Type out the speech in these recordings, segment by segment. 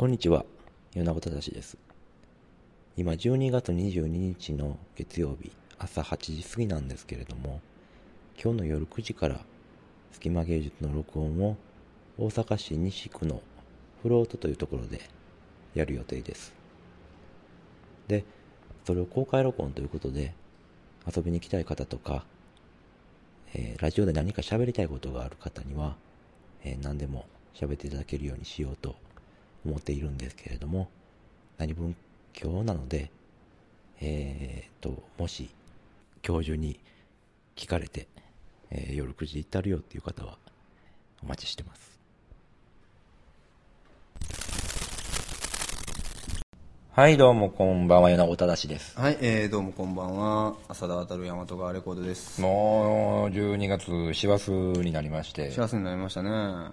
こんにちは、米子正です。今12月22日の月曜日朝8時過ぎなんですけれども、今日の夜9時から隙間芸術の録音を大阪市西区のフロートというところでやる予定です。で、それを公開録音ということで遊びに来たい方とか、えーラジオで何か喋りたいことがある方には、えー何でも喋っていただけるようにしようと思っているんですけれども、何分今日なので、えー、と、もし今日中に聞かれて、えー夜9時行ったるよっていう方はお待ちしてます。はい、どうもこんばんは、米子正です。はい、えー、どうもこんばんは。浅田渡る大和川レコードです。もう12月師走になりまして、幸せになりましたね。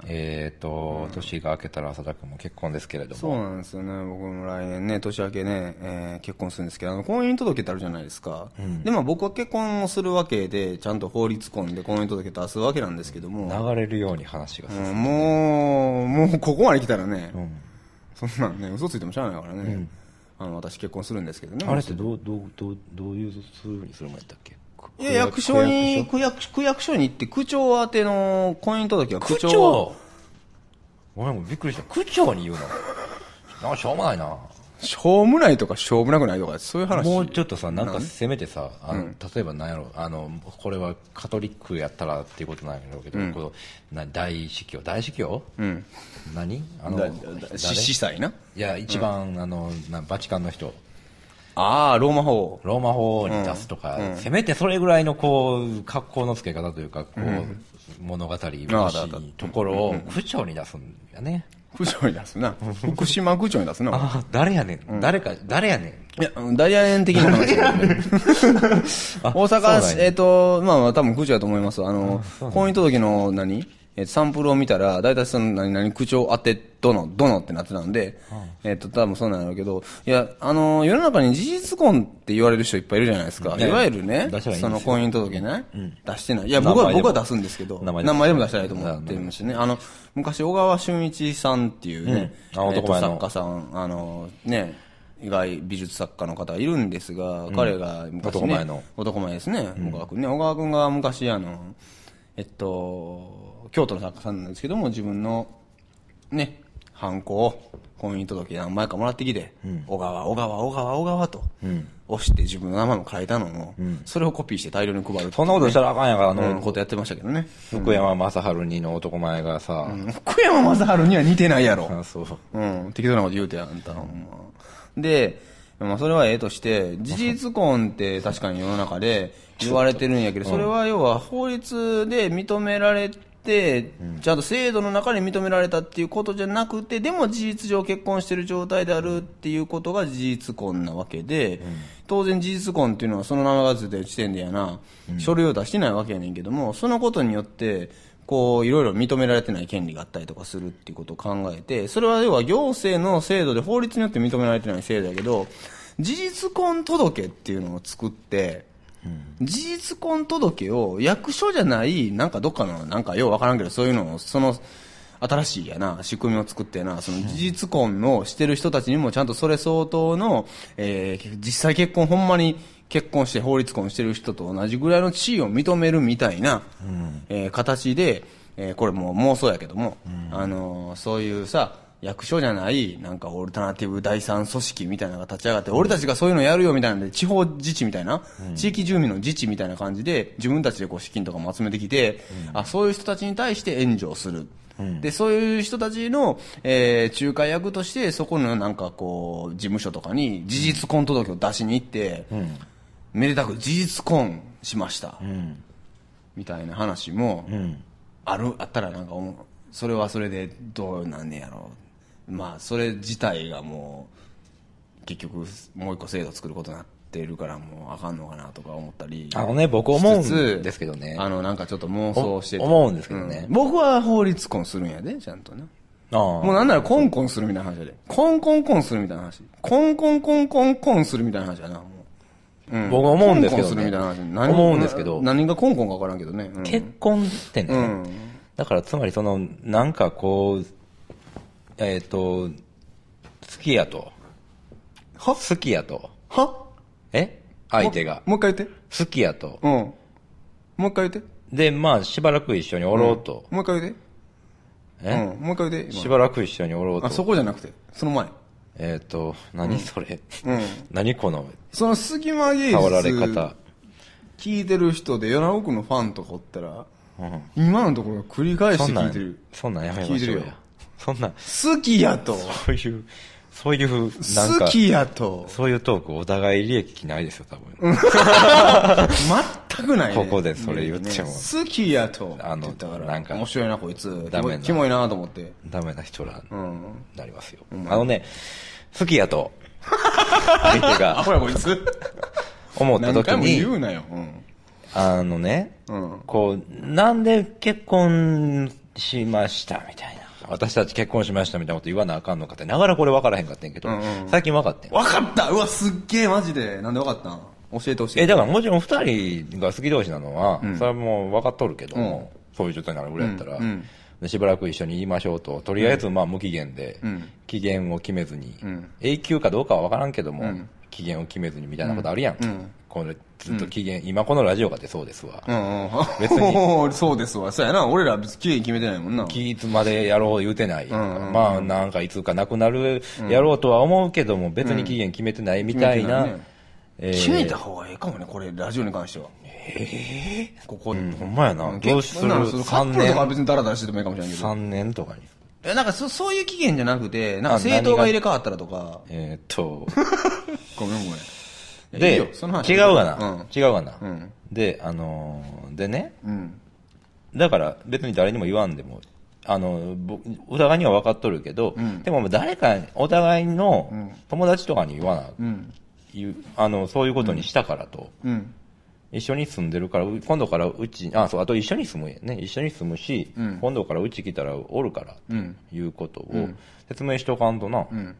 えーと、年が明けたら浅田君も結婚ですけれども、そうなんですよね。僕も来年ね年明けね、えー結婚するんですけどあの婚姻届ってあるじゃないですか、でまあ僕は結婚をするわけでちゃんと法律婚で婚姻届出すわけなんですけども、流れるように話が進むうんもうもうここまで来たらね、そんなんね嘘ついてもしゃあないからね、あの私結婚するんですけどね。あれってどう、どう、どう、どういうふうにするもんやったっけ？いや役所に区役区役所に行って区長宛ての婚姻届は区長。区長？俺もびっくりした。区長に言うの？なんかしょうもないな。しょうもないとかしょうもなくないとかそういう話。もうちょっとさ、なんかせめてさ、あの、例えばなんやろ、あの、これはカトリックやったらっていうことなんやろうけど、このな大司教大司教？うん。何？あの、司祭な？いや、一番、あの、なバチカンの人。ああローマ法。ローマ法に出すとか、せめてそれぐらいのこう格好の付け方というかこう、物語らしいところを区長に出すんやね、区長に出すな。福島区長に出すな。ああ誰やねん、誰か誰やねん。いやダイヤ円的な話 大阪市、や。えっ、と、まあまあ多分区長だと思います。あの、婚姻届の何えーサンプルを見たら、大体その何々区長当て、どの、どのってなってたんで、えっ、と、多分そうなんだろうけど、いや、あの、世の中に事実婚って言われる人いっぱいいるじゃないですか。ね。いわゆるねいいその婚姻届ね、出してない。いや、僕は、僕は出すんですけど、名前名でも。前でも出したらいいと思ってるんですよね。あの、昔、小川俊一さんっていうね、うん。作家さん、あの、ね、意外美術作家の方がいるんですが、彼が昔、ね、男前の。男前ですね、小川君。ね。小川君が昔、あの、えっと、京都の作家さんなんですけども、自分の、ね、ハンコを、婚姻届何枚かもらってきて、小川、小川、小川、小川と、押して自分の名前も書いたのを、それをコピーして大量に配るね。そんなことしたらあかんやからあの、うんことやってましたけどね。福山雅治にの男前がさ、福山雅治には似てないやろ。あそう。うん、適当なこと言うてや、あんた、ほん。ま。で、まあ、それはええとして、事実婚って確かに世の中で言われてるんやけど、それは要は法律で認められて、ちゃんと制度の中で認められたっていうことじゃなくて、でも事実上結婚してる状態であるっていうことが事実婚なわけで、当然事実婚っていうのはその名前がついてる時点でやな、書類を出してないわけやねんけども、そのことによって、こう、いろいろ認められてない権利があったりとかするっていうことを考えて、それは要は行政の制度で法律によって認められてない制度だけど、事実婚届っていうのを作って、事実婚届を役所じゃない、なんかどっかの、なんかようわからんけど、そういうのを、その、新しいやな、仕組みを作ってやな、その事実婚をしてる人たちにもちゃんとそれ相当の、えー実際結婚、ほんまに結婚して法律婚してる人と同じぐらいの地位を認めるみたいな、えー形で、えーこれもう妄想やけども、あのーそういうさ、役所じゃない、なんかオルタナティブ第三組織みたいなのが立ち上がって、俺たちがそういうのやるよみたいなんで、地方自治みたいな、地域住民の自治みたいな感じで、自分たちでこう資金とかも集めてきて、あ、そういう人たちに対して援助をする。で、そういう人たちの、えー仲介役として、そこのなんかこう、事務所とかに事実婚届を出しに行って、めでたく事実婚しました。みたいな話も、ある、あったらなんかそれはそれでどうなんねやろう。まあ、それ自体がもう、結局、もう一個制度作ることになってるから、もうあかんのかなとか思ったり。あのね僕思うんですけどねあの、なんかちょっと妄想しててお思うんですけどねうん僕は法律婚するんやで、ちゃんとね。あもうなんならコンコンするみたいな話やで。コンコンコンするみたいな話。コンコンコンコンコンするみたいな話やな、もう。うん僕思うんですけどねコンコンするみたいな話。何思うんですけどな何がコンコンか分からんけどね。うん結婚ってね、うんだからつまりそのなんかこうえっ、ときやと。は？好きやと。は？え？相手が。もう一回言って。好きやと。うん。もう一回言って。で、まあ、しばらく一緒におろうと。もう一回言って。え、うん。もう一回言って。今しばらく一緒におろうあ、そと。こじゃなくて、その前。えっ、と、何それ、うん。何このその隙間芸術。触られ方。聞いてる人で、米奥のファンとかおったら、うん。今のところ繰り返しそんないて聞てるん。、そんなんやめましょうや聞いてるよ。そんな、好きやと。そういう、そういう、なんか、好きやと。そういうトークお互い利益ないですよ、多分。全くないね。ここでそれ言ってもね好きやと。あのって言ったから、なんか面白いな、こいつ。ダメなキモいなと思って。ダメな人らうん。なりますよ。あのね、好きやと、相手アがホやこいつ。思った時何回も言に、うなよ。うん。あのね、うん。こう、なんで結婚しましたみたいな。私たち結婚しましたみたいなこと言わなあかんのかって、ながらこれ分からへんかったんやけど、うんうん。最近分かってん。わかった。うわ、すっげえ、マジで。なんでわかったん？教えて教えて。え、だからもちろん二人が好き同士なのは、うん。それはもう分かっとるけども、そういう状態になるぐらいやったら、うんうん。でしばらく一緒に言いましょうと、とりあえずまあ無期限で、うん。期限を決めずに、うん。永久かどうかは分からんけども、うん期限を決めずにみたいなことあるやん。うんこれずっと期限、今このラジオがってそうですわ。うんうん。別に そうですわ。そうやな。俺ら別に期限決めてないもんな。期いつまでやろう言うてないうんうんうんまあなんかいつかなくなるやろうとは思うけども、別に期限決めてないみたいな、決めてないねえー決めた方がいいかもね、これ、ラジオに関しては。ええここで。うんほんまやなうんどうする？結婚なのカップルとかは別にダラダラしててもいいかもしれないけど。3年とかに。えなんかそそういう期限じゃなくて、なんかあ政党が入れ替わったらとか、えーっと、ごめんごめん。いやいい違うがな、違うがな、うん。で、あのーでね、うん。うん。だから別に誰にも言わんでも、あの、ぼお互いには分かっとるけど、ん。でも誰か、お互いのん。友達とかに言わな、うん。あの、そういうことにしたからと、うん。一緒に住んでるから、う今度からうち、あ、そう、あと一緒に住むんやね。一緒に住むし、うん今度からうち来たらおるから、うん。いうことをうん説明しとかんとな、うん。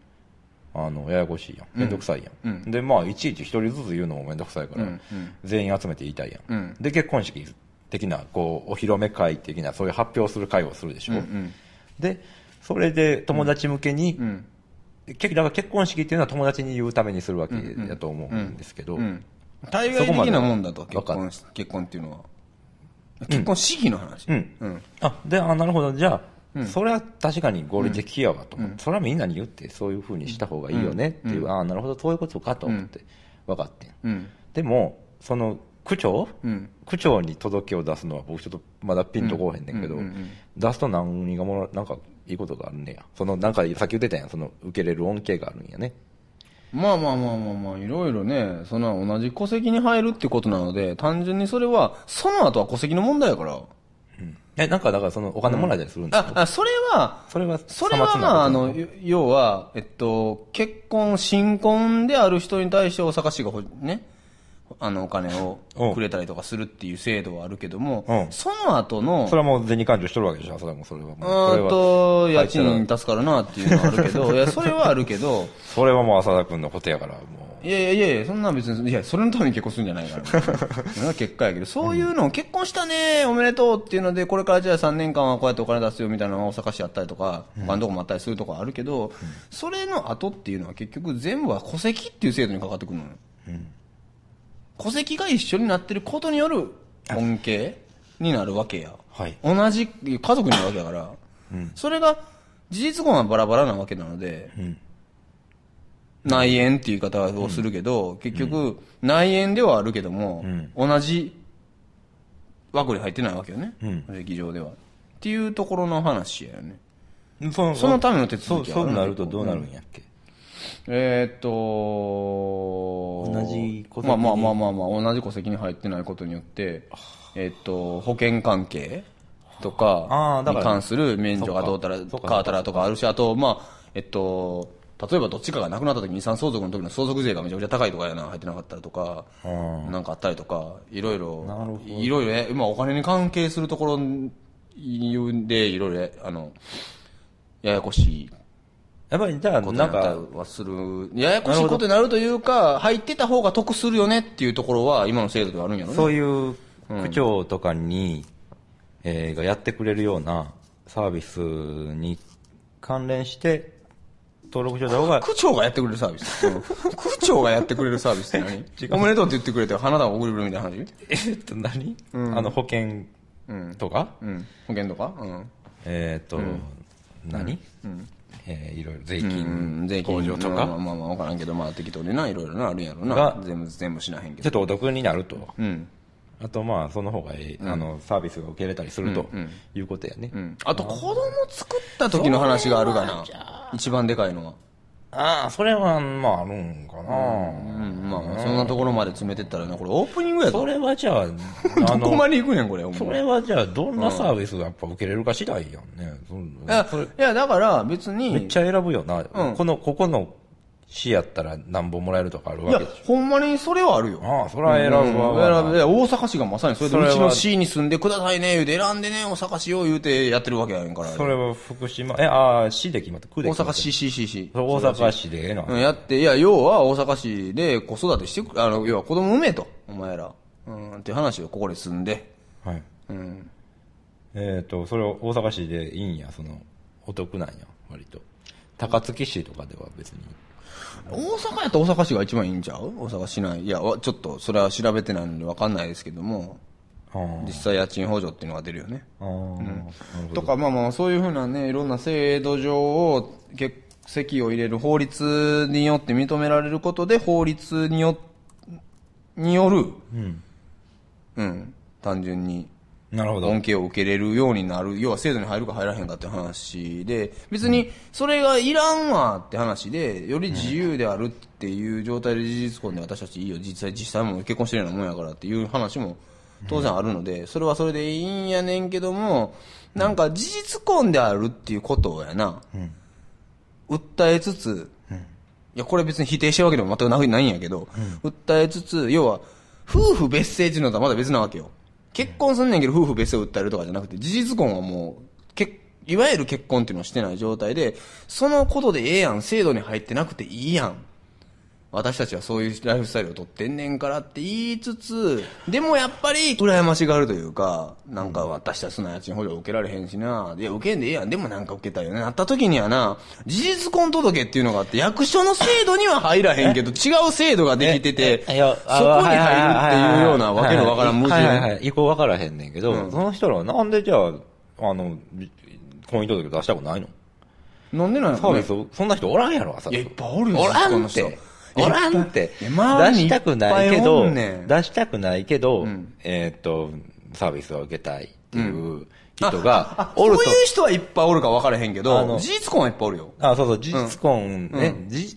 あの、ややこしいやん。めんどくさいやん。うんで、まあ、いちいち一人ずつ言うのもめんどくさいから、うんうん全員集めて言いたいやん。うんで、結婚式的な、こう、お披露目会的な、そういう発表する会をするでしょ。うんうんで、それで友達向けに、うん。結局だから結婚式っていうのは友達に言うためにするわけだと思うんですけど、うん。対外的なもんだと、結婚し、結婚っていうのは。結婚式の話。うんうん。あ、で、あ、なるほど。じゃあ、それは確かに合理的やわと思って、それはみんなに言って、そういう風にした方がいいよねっていう、ああ、なるほど、そういうことかと思って、分かってん。うん。でも、その、区長、うん。区長に届けを出すのは僕ちょっとまだピンとこうへんねんけど、うんうんうん出すと何がもら、なんかいいことがあるねや。その、なんかさっき言ってたやん、その、受けれる恩恵があるんやね。まあまあまあまあまあ、いろいろね、その同じ戸籍に入るってことなので、単純にそれは、その後は戸籍の問題やから。え、なんかだからその、お金もらえたりするんですか、あ、あ、それは、それは、それはまあ、あの、よ要は、えっと、結婚、新婚である人に対して大阪市がほね、あの、お金をうんくれたりとかするっていう制度はあるけども、うんその後の、それはもう銭勘定しとるわけでしょそれはもう、それはもう。うーんそと、家賃助かるなっていうのはあるけど、いや、それはあるけど、それはもう浅田君のことやから、もいやいやいやいや、そんなん別に、いや、それのために結婚するんじゃないから。それは結果やけど、そういうのを結婚したね、おめでとうっていうので、これからじゃあ3年間はこうやってお金出すよみたいなのが大阪市あったりとか、他のとこもあったりするとこあるけど、それの後っていうのは結局全部は戸籍っていう制度にかかってくるのよ。戸籍が一緒になってることによる恩恵になるわけや。はい同じ家族になるわけやから、それが事実婚はバラバラなわけなので、ん内縁っていう言い方をするけど、結局、内縁ではあるけども、同じ枠に入ってないわけよね。うん戸籍上では。っていうところの話やよね。う。そのそのための手続きやそうなるとどうなるんやっけ、えーっと、同じ戸籍に？まあまあまあまあまあ、同じ戸籍に入ってないことによって、えーっと、保険関係とかに関する免除がどうたら、か。たらとかあるし、あと、まあ、えっと、例えばどっちかが亡くなった時に遺産相続の時の相続税がめちゃくちゃ高いとかやな、入ってなかったりとか、うん。なんかあったりとか、いろいろいろいろね、まあお金に関係するところ言うんで、いろいろ、あの、ややこしいやっぱり、じゃあ、なんったり、はする。ややこしいことになるというか、入ってた方が得するよねっていうところは、今の制度ではあるんやろね。そういう区長とかに、えーがやってくれるようなサービスに関連して、登録しといた方が、区長がやってくれるサービス。うん。区長がやってくれるサービスって何？おめでとうって言ってくれて花束を送れるみたいな話？えっと何、あの、保険とか、うん。保険とか？うん。えっと、何、えーいろいろ税うん、金税金控除とか、まあまあまあまあわからんけど、まあ適当でな、いろいろな、あるんやろなが。全部、全部しなへんけど。ちょっとお得になると。うん。あとまあ、その方がいい、あの、サービスが受け入れたりするということやね。うん。あと、子供作った時の話があるかな。一番でかいのは。ああ、それは、まあ、あるんかな、うん、まあまあ、そんなところまで詰めてったらな、これオープニングやぞ。それはじゃあ、どあの、こまで行くねん、これ。お前それはじゃあ、どんなサービスがやっぱ受けれるか次第やんね。そいやいや、だから別に、めっちゃ選ぶよな。うんこの、ここの市やったら何本もらえるとかあるいやわけでし、ほんまにそれはあるよ。ょ。ああ、それは選ぶわ。うん選ぶ大阪市がまさにそれで、うちの市に住んでくださいね、言うて選んでね、大阪市を言うてやってるわけやねんから。それは福島、え、ああ、市で決まった。区で大決まった。阪市、市、市、市。大阪市でええの？うん、やって、いや、要は大阪市で子育てしてく、あの、要は子供産めと、お前ら。うん、っていう話をここで住んで。はい。うん。えっ、と、それを大阪市でいいんや、その、お得なんや、割と。高槻市とかでは別に。大阪やったら大阪市が一番いいんちゃう？大阪市内。いや、わちょっと、それは調べてないのでわかんないですけども、あ実際家賃補助っていうのが出るよね。あ、ああ、なるほど。とか、まあまあ、そういうふうなね、いろんな制度上を、欠席を入れる法律によって認められることで、法律によ、による、うん。うん、単純に、なるほど。恩恵を受けれるようになる、要は制度に入るか入らへんかって話で、別にそれがいらんわって話で、より自由であるっていう状態で事実婚で私たちいいよ、実際実際も結婚してるようなもんやからっていう話も当然あるので、それはそれでいいんやねんけども、なんか事実婚であるっていうことやな、訴えつつ、いや、これ別に否定してるわけでも全くないないんやけど、訴えつつ、要は、夫婦別姓っていうのとはまだ別なわけよ。結婚すんねんけど夫婦別姓を訴えるとかじゃなくて、事実婚はもう、けいわゆる結婚っていうのをしてない状態で、そのことでええやん、制度に入ってなくていいやん。私たちはそういうライフスタイルをとってんねんからって言いつつ、でもやっぱり羨ましがるというか、なんか私たちそんな家賃補助受けられへんしな、いや受けんでええやん、でもなんか受けたいよね。なった時にはな、事実婚届っていうのがあって、役所の制度には入らへんけど、違う制度ができてて、そこに入るっていうようなわけのわからん矛はいはいは盾。い。意向わからへんねんけど、うんその人らはなんでじゃあ、あの、婚姻届出したくないの？なんでなんやろねそんな人おらんやろ、朝いや、いっぱいおるよ、おらんって人。おらんって。出したくないけど、出したくないけど、ん。えーっと、サービスを受けたいっていうあ人があおると。そういう人はいっぱいおるか分からへんけあど、の事実婚はいっぱいおるよ。あ、そうそう、事実婚。ね、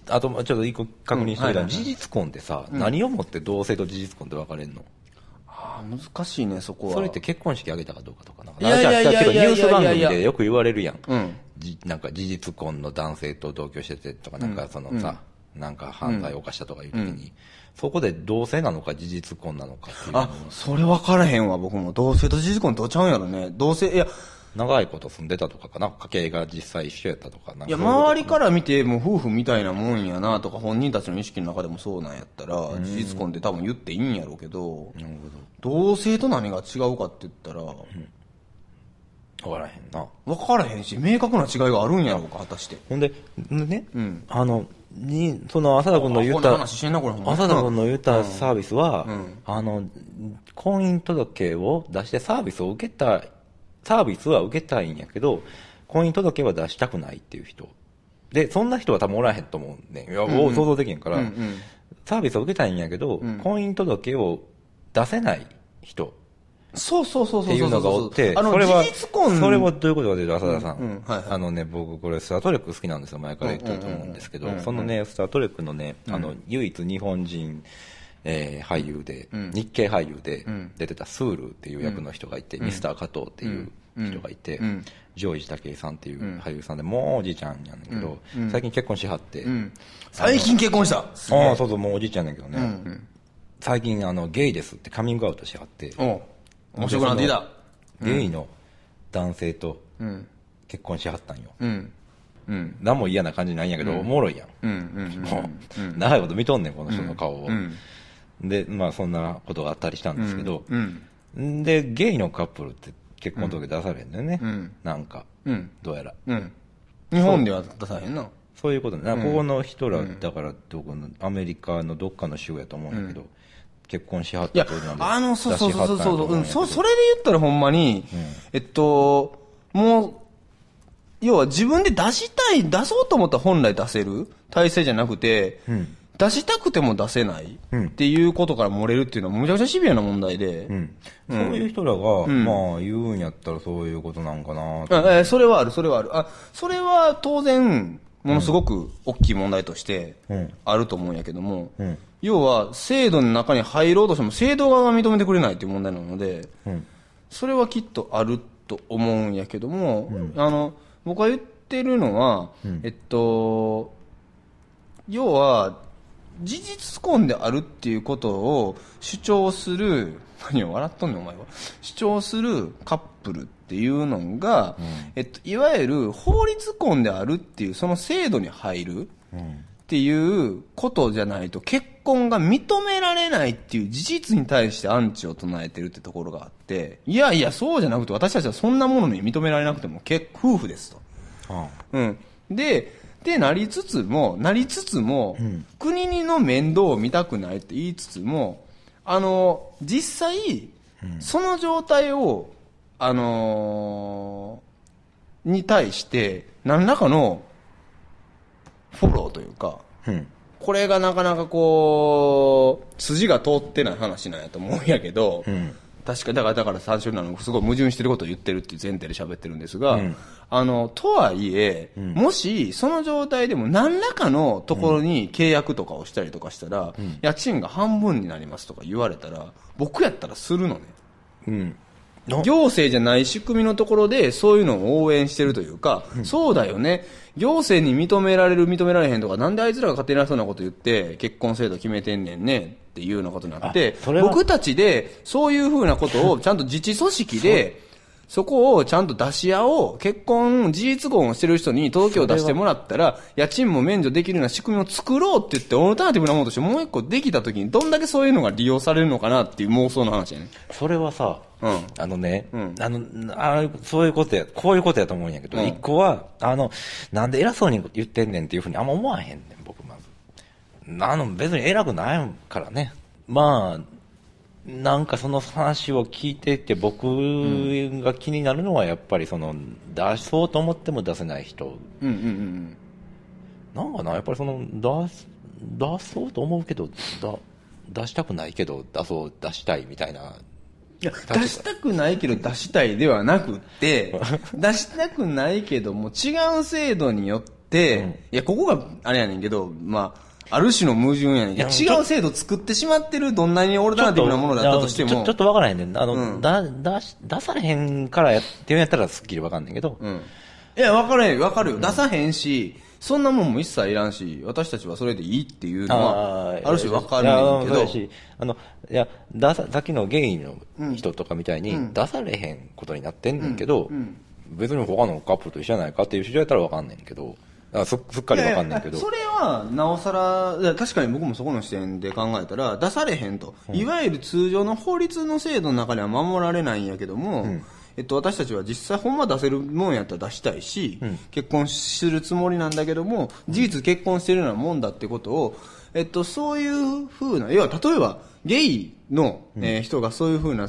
あと、ちょっと一個確認してみた事実婚ってさ、何をもって同性と事実婚って分かれんの？ああ、難しいね、そこは。それって結婚式挙げたかどうかとかなんか。いやいやいやいやいやいやニュース番組でよく言われるやん。なんか事実婚の男性と同居しててとか、なんかそのさ、なんか犯罪を犯したとかいう時に、そこで同性なのか事実婚なのかっていうあ、それ分からへんわ、僕も。同性と事実婚どうちゃうんやろね。同性、いや、長いこと住んでたとかかな、家系が実際一緒やったとか、なんかいや、周りから見て、もう夫婦みたいなもんやなとか、本人たちの意識の中でもそうなんやったら、事実婚って多分言っていいんやろうけど、なる同性と何が違うかって言ったら、ほど。分からへんな。分からへんし、明確な違いがあるんやろうか、果たして。ほんで、ね、んあの、に、その浅田君の言った、浅田君の言ったサービスは、うん。あの、婚姻届を出してサービスを受けたい、サービスは受けたいんやけど、婚姻届は出したくないっていう人。で、そんな人は多分おらへんと思うねん。いや、もう想像できへんから、うんうん。サービスを受けたいんやけど、婚姻届を出せない人そうそうそうそうそうそう。っていうのがおって、あの、それは、それはどういうことかというと、浅田さん。あのね、僕これスタートレック好きなんですよ。前から言ってると思うんですけど、そのね、スタートレックのね、あの、唯一日本人、えー俳優で、日系俳優で出てたスールっていう役の人がいて、ミスター加藤っていう人がいて、ん。ジョージ武井さんっていう俳優さんで、もうおじいちゃんやねんけど、最近結婚しはって、うん。最近結婚した。ああ、そうそう、もうおじいちゃんやねんけどね、最近あの、ゲイですってカミングアウトしはって、面白くなってきた。ゲイの男性とうん。結婚しはったんよ。うん。うん。何も嫌な感じないんやけど、おもろいやん。もう、長いこと見とんねん、この人の顔を。うんで、まあそんなことがあったりしたんですけど、うん。で、ゲイのカップルって結婚届出されるんだよね。んなんか、うん。どうやら。うん。日本では出さへんな。そういうことね。ここの人ら、だから、どこの、アメリカのどっかの州やと思うんだけど、結婚しはったとなんであのそうそうそうそうそう、うん、そそれれで言ったらほんまに、えっともう要は自分で出したい出そうと思ったら本来出せる体制じゃなくて、ん。出したくても出せないうん。っていうことから漏れるっていうのはむちゃくちゃシビアな問題で、うん。そういう人らが、まあ、言うんやったらそういうことなんかなとあえーそれはある、それはある。あ、それは当然、ものすごく大きい問題としてうん。あると思うんやけども、うん要は制度の中に入ろうとしても制度側が認めてくれないっていう問題なので、うん。それはきっとあると思うんやけども、あの、僕が言ってるのは、えっと、要は、事実婚であるっていうことを主張する、何を笑っとんねんお前は。主張するカップルっていうのが、えっと、いわゆる法律婚であるっていうその制度に入るうん。っていうことじゃないと結婚が認められないっていう事実に対してアンチを唱えてるってところがあって、いやいや、そうじゃなくて私たちはそんなものに認められなくても結夫婦ですと。あうん。で、で、なりつつも、なりつつも、ん国にの面倒を見たくないって言いつつも、あの、実際、その状態を、あのーに対して、何らかのフォローというか、うん。これがなかなかこう、筋が通ってない話なんやと思うんやけど、うん。確かだからだから最初なのすごい矛盾してることを言ってるっていう前提で喋ってるんですが、うんあのとはいえ、もしその状態でも何らかのところに契約とかをしたりとかしたら、家賃が半分になりますとか言われたら僕やったらするのねうん。行政じゃない仕組みのところでそういうのを応援してるというか、そうだよね。行政に認められる認められへんとかなんであいつらが勝手に偉そうなこと言って結婚制度決めてんねんねっていうようなことになって僕たちでそういうふうなことをちゃんと自治組織でそこをちゃんと出し合おう結婚事実婚をしてる人に届けを出してもらったら家賃も免除できるような仕組みを作ろうって言ってオルタナティブなものとしてもう一個できた時にどんだけそういうのが利用されるのかなっていう妄想の話やねそれはさ、うんあのね、うんあの、あそういうことや、こういうことやと思うんやけど、うん一個は、あの、なんで偉そうに言ってんねんっていうふうにあんま思わへんねん、僕まず。あの、別に偉くないからね。まあ、なんかその話を聞いてて、僕が気になるのはやっぱりその、出そうと思っても出せない人。うんうんうんうんなんかな、やっぱりその、出す、出そうと思うけど、だ出したくないけど、出そう、出したいみたいな。いや、か出したくないけど出したいではなくって、出したくないけども違う制度によって、いや、ここがあれやねんけど、まあ、ある種の矛盾やねんけど、違う制度作ってしまってるどんなにオルタナティブなものだったとしてもちょっ、とわからへんねん。あの、うんだ、出し、出されへんからやってるんやったらすっきりわかんねんけど、うん。いや、わかるよ、わかるよ。出さへんし、そんなもんも一切いらんし、私たちはそれでいいっていうのは、ある種わかるねんけど。あの、いや、出さ、さっきのゲイの人とかみたいに、うん。出されへんことになってんねんけど、うん別に他のカップルと一緒じゃないかっていう主張やったらわかんねんけど、あすすっかりわかんねんけど。それはなおさら確かに僕もそこの視点で考えたら出されへんと、いわゆる通常の法律の制度の中では守られないんやけども、えっと、私たちは実際ほんま出せるもんやったら出したいし、結婚するつもりなんだけども事実結婚してるようなもんだってことを、えっと、そういうふうな要は例えばゲイの、えー人がそういうふうな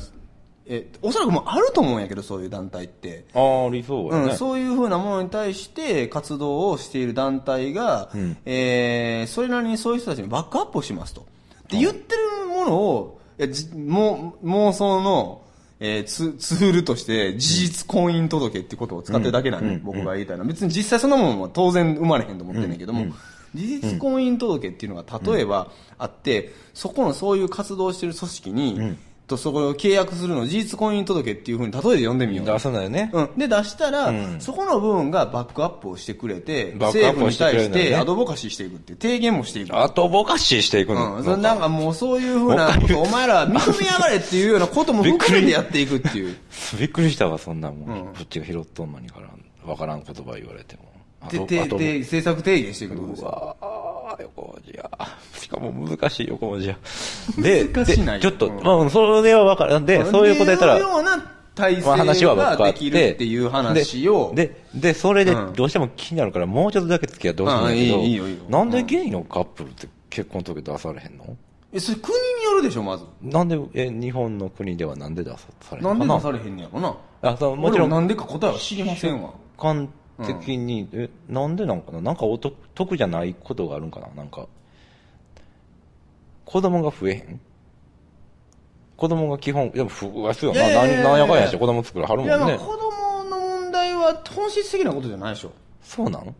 えおそらくもうあると思うんやけどそういう団体って。ああ、理想やね。うん、そういうふうなものに対して活動をしている団体が、んえーそれなりにそういう人たちにバックアップをしますと。で、言ってるものを、いやじも妄想の、えーツツールとして事実婚姻届ってことを使ってるだけなんで、うん僕が言いたいのは。別に実際そんなものは当然生まれへんと思ってんねんけども、事実婚姻届っていうのが例えばあって、そこのそういう活動をしている組織に、とそこを契約するのを事実婚姻届っていうふうに例えで読んでみよう。出さないよね。うん、で出したら、うんそこの部分がバックアップをしてくれて、政府に対してアドボカシーしていくって提言もしていく。あとぼかししていくの。うん、なんかもうそういうふうなこと、お前ら認めやがれっていうようなことも含めてやっていくっていう。びっくりしたわ、そんなもん。うんこっちが拾っとんのにからん、わからん言葉言われても。あで、で政策提言していくってことですうよ。横文字や。しかも難しい横文字や。で、難しないでちょっと、うんまあ、それはわかる。で、そういうことやったら、体制ができるっていう話を、で、で、でそれでうんどうしても気になるから、もうちょっとだけ付き合ってほしいんだけど、あいいいいよいいよなんでゲイのカップルって結婚届出されへんの？え、それ国によるでしょ、まず。なんで、え、日本の国ではなんで出されへんなのかな？んで出されへんねやろな。あそうもちろん俺なんでか答えは知りませんわ。感的に、え、なんでなんかな？なんかお得得じゃないことがあるんかな？なんか、子供が増えへん？子供が基本、でも増やすよな。いやいやいやいやなんやかんやして子供作るはるもんいや。子供の問題は本質的なことじゃないでしょ。そうなの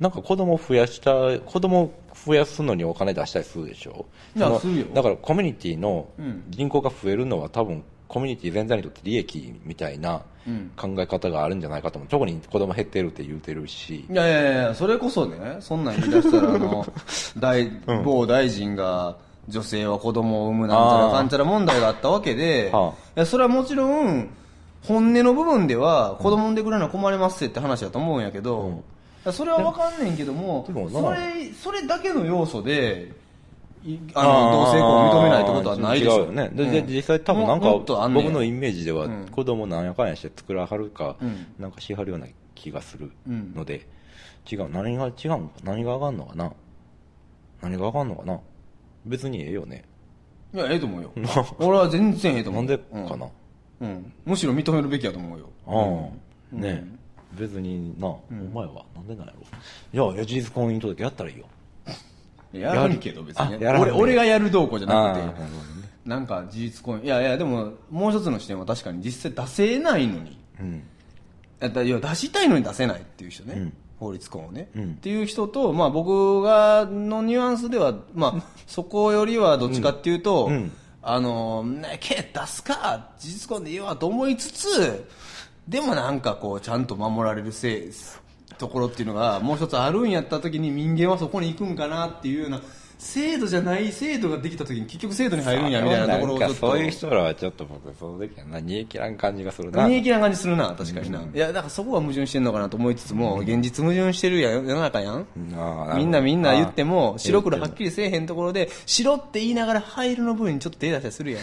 なんか子供増やした、子供増やすのにお金出したりするでしょ？いやするよ。だからコミュニティのうん。人口が増えるのは多分コミュニティ全体にとって利益みたいなうん。考え方があるんじゃないかと思う。特に子供減ってるって言うてるし。いやいやいや、それこそね、そんなん言い出したら、あの、大、某大臣が、女性は子供を産むなんちゃらかんちゃら問題があったわけで、はあ。いやそれはもちろん、本音の部分では、子供産んでくれるのは困りますって話だと思うんやけど、うん。それはわかんねんけども、それ、それだけの要素で、いあの、同性婚を認めないってことはないでしょ。違うよね。で、でうん実際多分なんか僕のイメージではうん子供なんやかんやして作らはるか、うんなんかしはるような気がするうんので、違う。何が違うの？か何があかんのかな？何があかんのかな？別にええよね。いや、ええと思うよ。俺は全然ええと思う。なんでかな、うん、うん。むしろ認めるべきやと思うよ。ああ、ねえ別にな、お前はなんでなんやろいや、事実婚姻届やったらいいよ。やらんけど別にね。俺俺がやるどうこうじゃなくて。なんか事実婚いやいやでももう一つの視点は確かに実際出せないのに。うん。やったいや出したいのに出せないっていう人ね、うん。法律婚をね、うん。っていう人と、まあ、僕がのニュアンスでは、まあ、そこよりはどっちかっていうと、あのねけ出すか事実婚でいいわと思いつつでもなんかこうちゃんと守られるせいところっていうのがもう一つあるんやった時に人間はそこに行くんかなっていうような制度じゃない制度ができた時に結局制度に入るんやみたいなところをちょっとそういう人らはちょっと僕、その時は、煮え切らん。感じがするな。見え切らん。感じするな確かにな、いやだからそこが矛盾してん。のかなと思いつつも、現実矛盾してるや世の中やん。みん。なみん。な言っても白黒はっきりせえへん。ところで白って言いながら灰色の部分にちょっと手出したりするやん。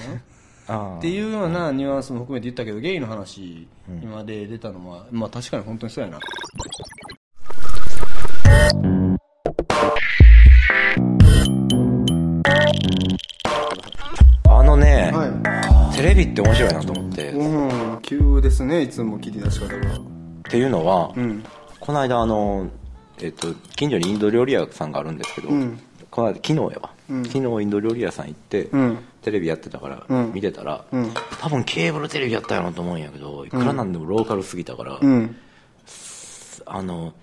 っていうようなニュアンスも含めて言ったけどゲイの話、今で出たのはまあ確かに本当にそうやな。あのね、はテレビって面白いなと思って、いっうん急ですねいつも切り出し方が。ていうのは、うん。この間あの、えっと、近所にインド料理屋さんがあるんですけど、うん。この間昨日やわ、うん。昨日インド料理屋さん行って、うんテレビやってたから、うん。見てたら、うん。多分ケーブルテレビやったやろと思うんやけどいくらなんでもローカルすぎたから、うん。あの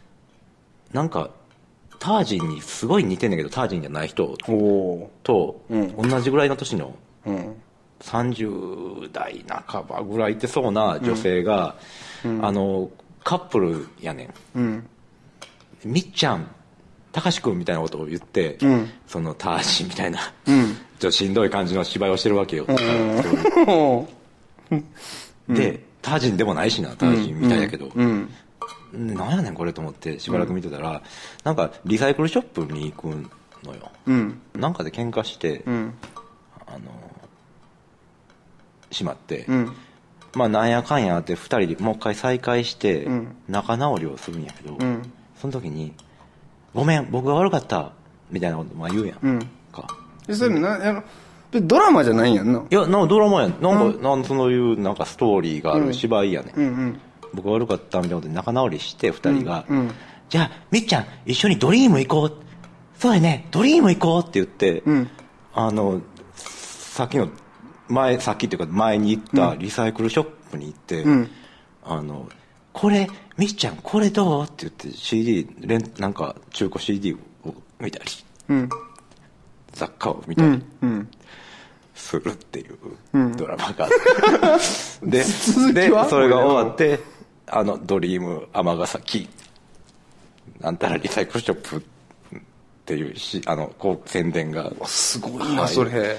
なんかタージンにすごい似てんだけどタージンじゃない人と、うん。同じぐらいの年のうん。30代半ばぐらいいてそうな女性が、あのカップルやねん。みっちゃんたかしくんみたいなことを言って、うん。そのタージンみたいな、うん。ちょっとしんどい感じの芝居をしてるわけよ、おでタージンでもないしなタージンみたいだけど、うん。なんやねんこれと思ってしばらく見てたら、なんかリサイクルショップに行くのよ、うん。なんかで喧嘩して、うん。あのしまって、うん。まあなんやかんやあって2人でもう一回再会してうん。仲直りをするんやけど、うん。その時に「ごめん僕が悪かった」みたいなことまあ言うやん、うん。か。えそれな。あのドラマじゃないんやんな。いやなドラマやん。なんか、なんそういうなんかストーリーがある芝居やねん、うんうん。僕が悪かったみたいなことで仲直りして2人が、うん。うん。じゃあみっちゃん一緒にドリーム行こう。そうやね。ドリーム行こうって言って、うん。あのさっきの前さっきっていうか前に行ったリサイクルショップに行って、うん。あのこれみっちゃんこれどう？って言って CD レンなんか中古 CD を見たりうん。雑貨を見うたりんうん。するっていううん。ドラマがあって、でそれが終わってあのドリーム尼崎なんたらリサイクルショップっていうしあのこう宣伝がすごいはないそれ。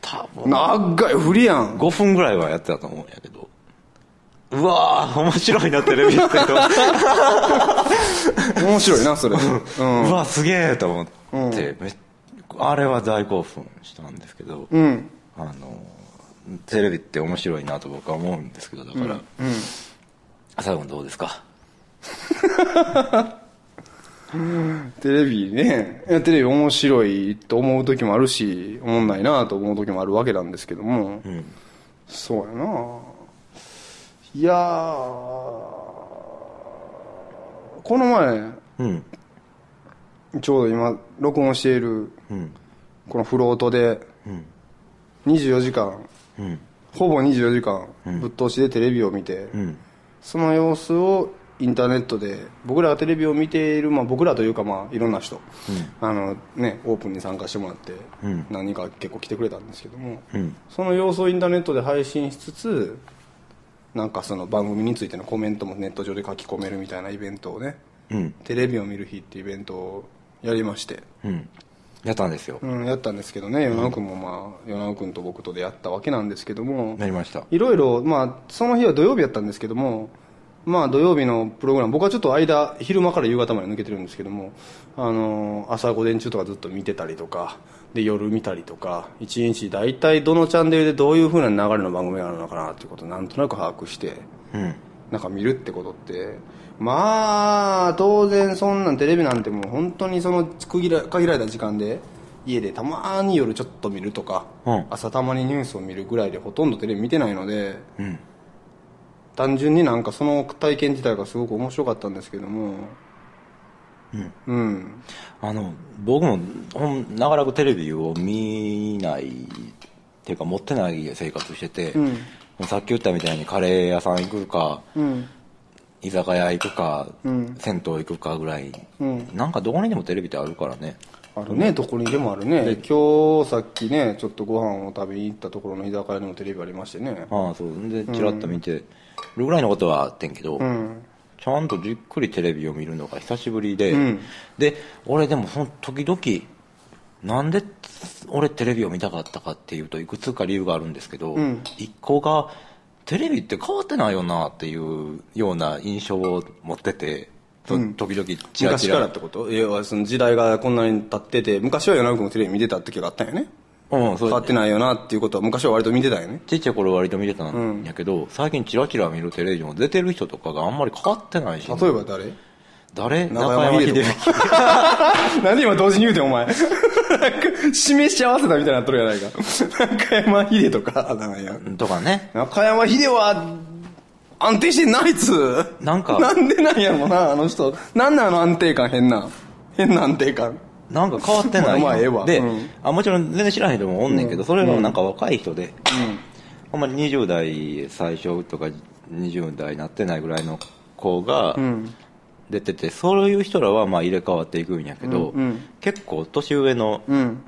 多分長い振りやん。5分ぐらいはやってたと思うんやけどうわー面白いなテレビってと。面白いな それ。うん。うわすげえと思って、めあれは大興奮したんですけど、うん。あのテレビって面白いなと僕は思うんですけどだから、朝君どうですか？テレビね。テレビ面白いと思う時もあるし思んないなと思う時もあるわけなんですけども、うん。そうやないやーこの前うん。ちょうど今録音しているうん。このフロートでうん。24時間うん。ほぼ24時間うん。ぶっ通しでテレビを見て、うん。その様子をインターネットで僕らがテレビを見ている、まあ、僕らというかまあいろんな人、あのね、オープンに参加してもらってうん。何人か結構来てくれたんですけども、うん。その様子をインターネットで配信しつつなんかその番組についてのコメントもネット上で書き込めるみたいなイベントをねうん。テレビを見る日っていうイベントをやりまして、うん。やったんですよ。うん、やったんですけどね与那君もまあ与那君と僕とでやったわけなんですけどもなりました。いろいろ、まあ、その日は土曜日やったんですけども、まあ、土曜日のプログラム僕はちょっと間昼間から夕方まで抜けてるんですけどもあの朝午前中とかずっと見てたりとかで夜見たりとか一日大体どのチャンネルでどういうふうな流れの番組があるのかなっていうことをなんとなく把握してうん。なんか見るってことってまあ当然そんなんテレビなんてもう本当にその限られた時間で家でたまに夜ちょっと見るとか、うん。朝たまにニュースを見るぐらいでほとんどテレビ見てないのでうん。単純になんかその体験自体がすごく面白かったんですけどもうん。うん。あの僕もほん長らくテレビを見ないっていうか持ってない生活してて、うん。さっき言ったみたいにカレー屋さん行くかうん。居酒屋行くか、うん。銭湯行くかぐらい、うん。なんかどこにでもテレビってあるからね。あるねどこにでもあるね。今日さっきねちょっとご飯を食べに行ったところの居酒屋にもテレビありましてね。ああそう。でチラッと見てるぐらいのことはあってんけど、うんちゃんとじっくりテレビを見るのが久しぶりで、うん。で俺でもその時々なんで俺テレビを見たかったかっていうといくつか理由があるんですけど、うん。一個がテレビって変わってないよなっていうような印象を持ってて、そうん。時々チラチラ。昔からってこと？その時代がこんなに経ってて昔は与那君もテレビ見てた時があったんよねうん、そう変わってないよなっていうことは昔は割と見てたよね。ちっちゃい頃割と見てたんやけど、最近チラチラ見るテレビも出てる人とかがあんまり変わってないし例えば誰？誰？中山秀樹何で今同時に言うてんお前。なんか示し合わせたみたいになっとるやないか。中山秀とかなんや。とかね。中山秀は安定してんなあいつなんか。なんでなんやろなあの人。なんなんあの安定感変な。変な安定感なんか変わってないよまあまあええわ。で、うん。あもちろん全然知らへん人もおんねんけど、それがなんか若い人で、ほん。まに20代最初とか20代なってないぐらいの子がん。出てて、そういう人らはまあ入れ替わっていくんやけど、うんうん結構年上のうん。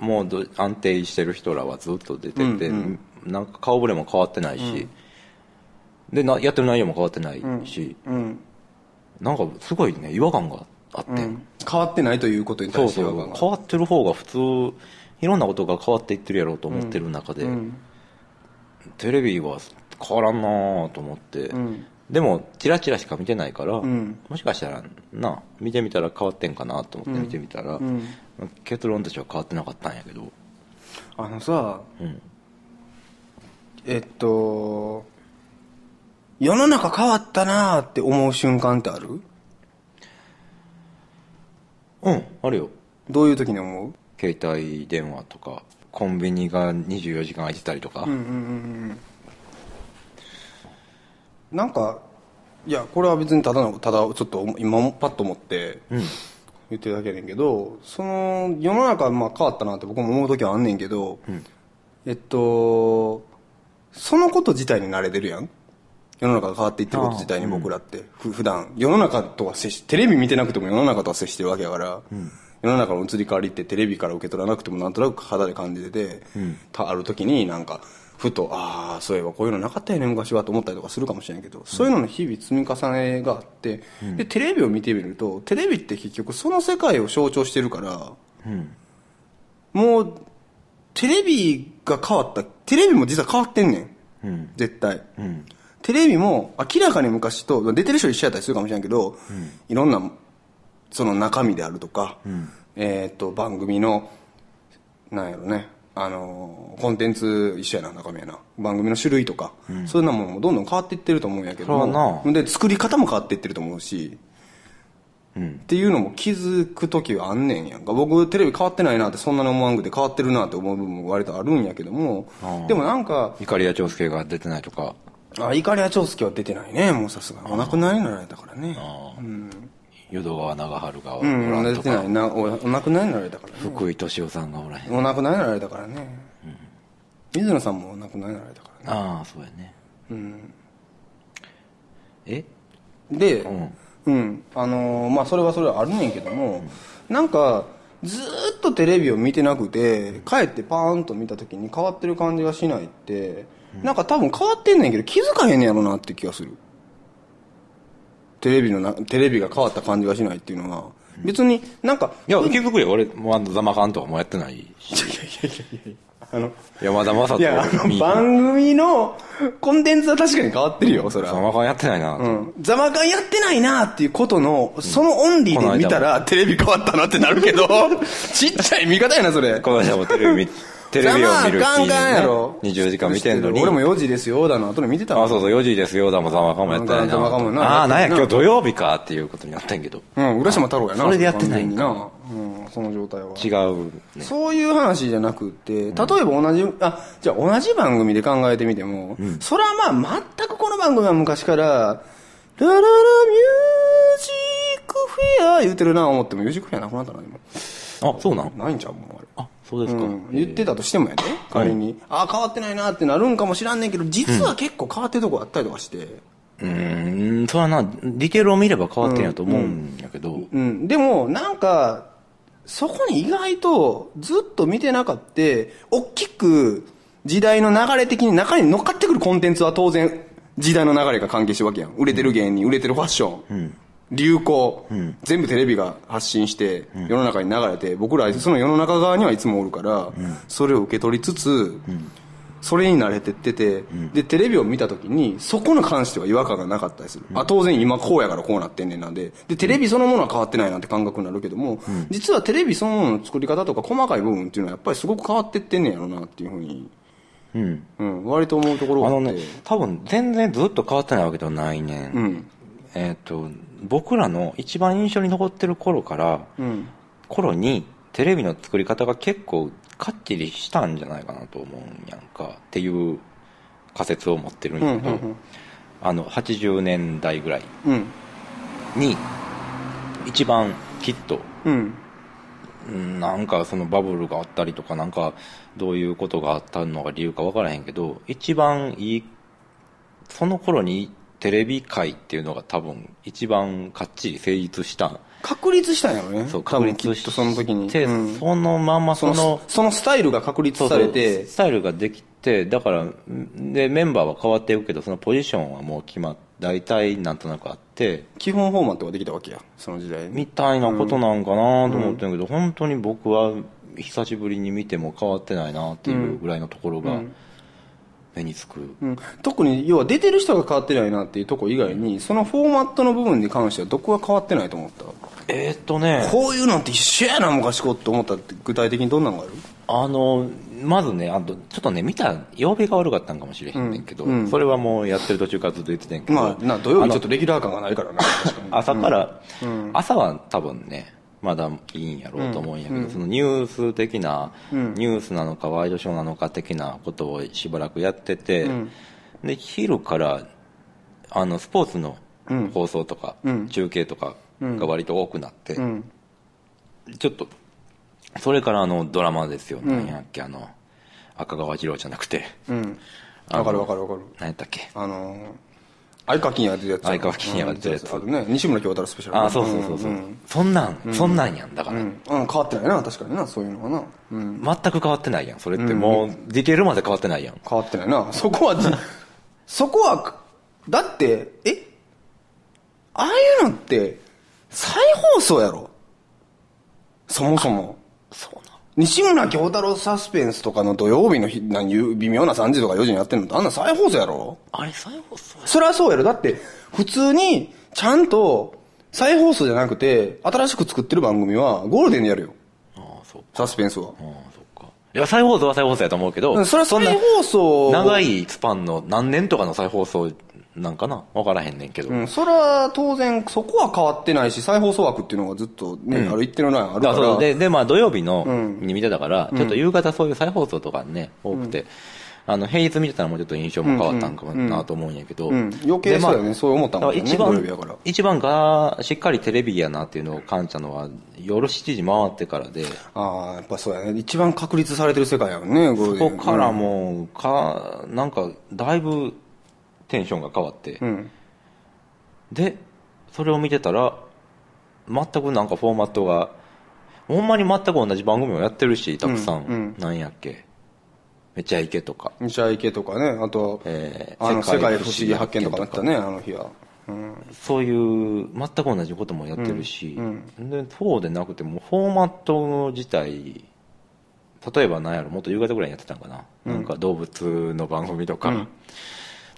もうど安定してる人らはずっと出てて、うんなんか顔ぶれも変わってないし、でなやってる内容も変わってないし、うん。なんかすごいね違和感があって、うん。変わってないということに対して違和感が。変わってる方が普通いろんなことが変わっていってるやろうと思ってる中で、うん。テレビは変わらんなぁと思って、ん。でもチラチラしか見てないから、ん。もしかしたらな見てみたら変わってんかなと思って見てみたら、ん。結論としては変わってなかったんやけど。あのさ、ん。えっと世の中変わったなーって思う瞬間ってある？うん。あるよ。どういう時に思う？携帯電話とかコンビニが24時間空いてたりとか、うんうんうんうんなんかいやこれは別にただのただちょっと今パッと思ってうん。言ってるだけやねんけどその世の中まあ変わったなって僕も思う時はあんねんけど、えっとそのこと自体に慣れてるやん世の中が変わっていってること自体に僕らって、ふ普段世の中とは接しテレビ見てなくても世の中とは接してるわけやから、世の中の移り変わりってテレビから受け取らなくてもなんとなく肌で感じてて、たある時になんかふとああそういえばこういうのなかったよね昔はと思ったりとかするかもしれないけど、そういうのの日々積み重ねがあって、でテレビを見てみるとテレビって結局その世界を象徴してるから、もうテレビが変わったテレビも実は変わってんねん、うん。絶対、うんテレビも明らかに昔と出てる人一緒やったりするかもしれんけど、いろんなその中身であるとか、えー、と番組のなんやろねあのーコンテンツ一緒やな、中身やな。番組の種類とか、そういうのもどんどん変わっていってると思うんやけどで、作り方も変わっていってると思うし、っていうのも気づく時はあんねんやんか。僕、テレビ変わってないなってそんなに思わんくて変わってるなって思う部分も割とあるんやけども、でもなんか、イカリア長介が出てないとか、あ、イカリア長介は出てないね、もうさすが。お亡くなりになられたからね。淀川長春がおうん、らんとか、出てないな。おお亡くなりになられたからね。福井敏夫さんがおらへん。お亡くなりになられたからね。水野さんもお亡くなりになられたからね。ああ、そうやね。え？で、んうん、あのーまあそれはそれはあるねんけども、なんかずーっとテレビを見てなくて帰ってパーンと見た時に変わってる感じがしないって、なんか多分変わってんねんけど気づかへんねやろなって気がするテレビのなテレビが変わった感じがしないっていうのは別になんかいや、気づくよ。俺、もうあの、ザマカンとかもやってないし。あの山田正いやあ人の番組のコンテンツは確かに変わってるよそれはザマカンやってないな。うん。ザマカンやってないなっていうことの、そのオンリーで見たら、テレビ変わったなってなるけど、ちっちゃい見方やな、それ。この間もテレビ見、テレビを見るザマカンカンやろ。20時間見てんのに。俺も4時ですよ、だの後で見てたわあ、そうそう、4時ですよ、だもザマカンもやってないな。ああ、なんや、な今日土曜日かっていうことになったんやけど。うん、浦島太郎やな。それでやってないんな。うん、その状態は。違う、ね。そういう話じゃなくって、例えば同じ、あ、じゃあ同じ番組で考えてみても、それはまあ全くこの番組は昔から、ラララミュージックフェア言うてるな思ってもミュージックフェアなくなったな、今。あ、そうなん？ないんちゃうもん、あれ。あ、そうですか。うん、言ってたとしてもやで、仮に。ああ、変わってないなってなるんかもしらんねんけど、実は結構変わってるとこあったりとかして。うーん、それはな、ディテールを見れば変わってんやと思うんやけど。うん、でも、なんか、そこに意外とずっと見てなかった、大きく時代の流れ的に中に乗っかってくるコンテンツは当然、時代の流れが関係してるわけやん。売れてる芸人、売れてるファッション、流行、全部テレビが発信して、世の中に流れて、僕らその世の中側にはいつもおるから、それを受け取りつつ、それに慣れてってて、で、テレビを見たときに、そこに関しては違和感がなかったりする。あ、当然今こうやからこうなってんねんなんで、で、テレビそのものは変わってないなんて感覚になるけども、実はテレビそのものの作り方とか細かい部分っていうのはやっぱりすごく変わってってんねやろなっていうふうに、うん。うん、割と思うところがあって。あのね、多分全然ずっと変わってないわけではないね。うん。えっ、と、僕らの一番印象に残ってる頃から、うん。頃にテレビの作り方が結構かっちりしたんじゃないかなと思うんやんかっていう仮説を持ってるんやけど、あの80年代ぐらいうん。に一番きっとうん。うんなんかそのバブルがあったりとかなんかどういうことがあったのが理由か分からへんけど一番いいその頃にテレビ界っていうのが多分一番かっちり成立した確立したんやろね。そう確立きっとその時に。で、うんそのままそのその、スタイルが確立されて、スタイルができてだからでメンバーは変わっていくけどそのポジションはもう決まっ大体なんとなくあって基本フォーマットができたわけや。その時代に。みたいなことなんかなと思ってるけど、本当に僕は久しぶりに見ても変わってないなっていうぐらいのところが目につく、うん、特に要は出てる人が変わってないなっていうとこ以外にそのフォーマットの部分に関してはどこが変わってないと思った？えーっとね。こういうのって一緒やな昔こって思ったって具体的にどんなのがある？あのまずねあとちょっとね見た曜日が悪かったんかもしれへんねんけど、うん。うん。それはもうやってる途中からずっと言ってたんやけど、まあな土曜日ちょっとレギュラー感がないからな朝から、朝は多分ねまだいいんやろうと思うんやけど、そのニュース的な、ニュースなのかワイドショーなのか的なことをしばらくやってて、で昼からあのスポーツの放送とか、中継とかが割と多くなって、ん。ちょっとそれからあのドラマですよ、何やっけあの赤川次郎じゃなくて。うん。わかるわかるわかる。何やったっけ？あのー相川金也が出てるやつ相川金也が出てるやつ。ね。西村京太郎スペシャル。あそうそうそうそう、んそんなん、そんなんやんだから、うん、うん変わってないな確かになそういうのはな、うん、全く変わってないやんそれって。もうディテールまで変わってないやん。変わってないな。そこは そこはだってえ？ああいうのって再放送やろ？そもそも。そう西村京太郎サスペンスとかの土曜日の日何いう微妙な3時とか4時にやってんのってあんな再放送やろ？あれ再放送？それはそうやろ。だって普通にちゃんと再放送じゃなくて新しく作ってる番組はゴールデンでやるよ。ああそうサスペンスは。ああそっか。いや、再放送は再放送やと思うけど、うんそれは再放送長いスパンの何年とかの再放送なんかな？わからへんねんけど。うん、それは当然、そこは変わってないし、再放送枠っていうのがずっとね、ある一定のラインあるから。そうで、で、まあ土曜日の、ん。に見てたから、ちょっと夕方そういう再放送とかね、多くて、あの、平日見てたらもうちょっと印象も変わったんかなと思うんやけど。うん、余計そうだよね、そう思ったもんね、一番、。一番が、しっかりテレビやなっていうのを感じたのは、夜7時回ってからで、ああ、やっぱそうやね。一番確立されてる世界やもんね、そこからもう、か、なんか、だいぶテンションが変わって、うん。で、それを見てたら、全くなんかフォーマットが、ほんまに全く同じ番組をやってるし、たくさん。うんうんなんやっけ。めちゃイケとか。西ゃ池とかね、あと、えーあの、世世界界不思議発見とかだったね、あの日は。うん。そういう、全く同じこともやってるし、で、そうでなくても、フォーマット自体、例えば何やろ、もっと夕方ぐらいにやってたんかな。なんか動物の番組とか、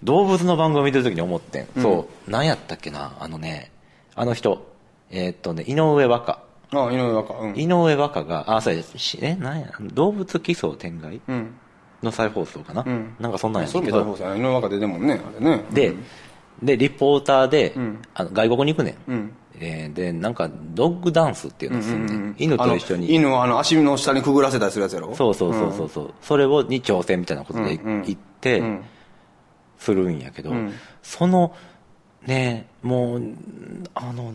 動物の番組見てる時に思ってん。そう、何やったっけな、あのね、あの人、えーっとね、井上和歌。ああ、井上若。うん。井上和歌が、あ、そうや、しえ、なんや、動物奇想天外？うん。の再放送かな、んなんかそんなんやけど。井上若出てんもんね、あれね。で、で、リポーターで、んあの外国に行くねん。うん。えーで、なんか、ドッグダンスっていうのをするね、ん。犬と一緒に。犬をあの、足の下にくぐらせたりするやつやろ？そうそうそうそうそう、それを、に挑戦みたいなことでうんうん行ってん、するんやけど、ん。その、ね、もう、あの、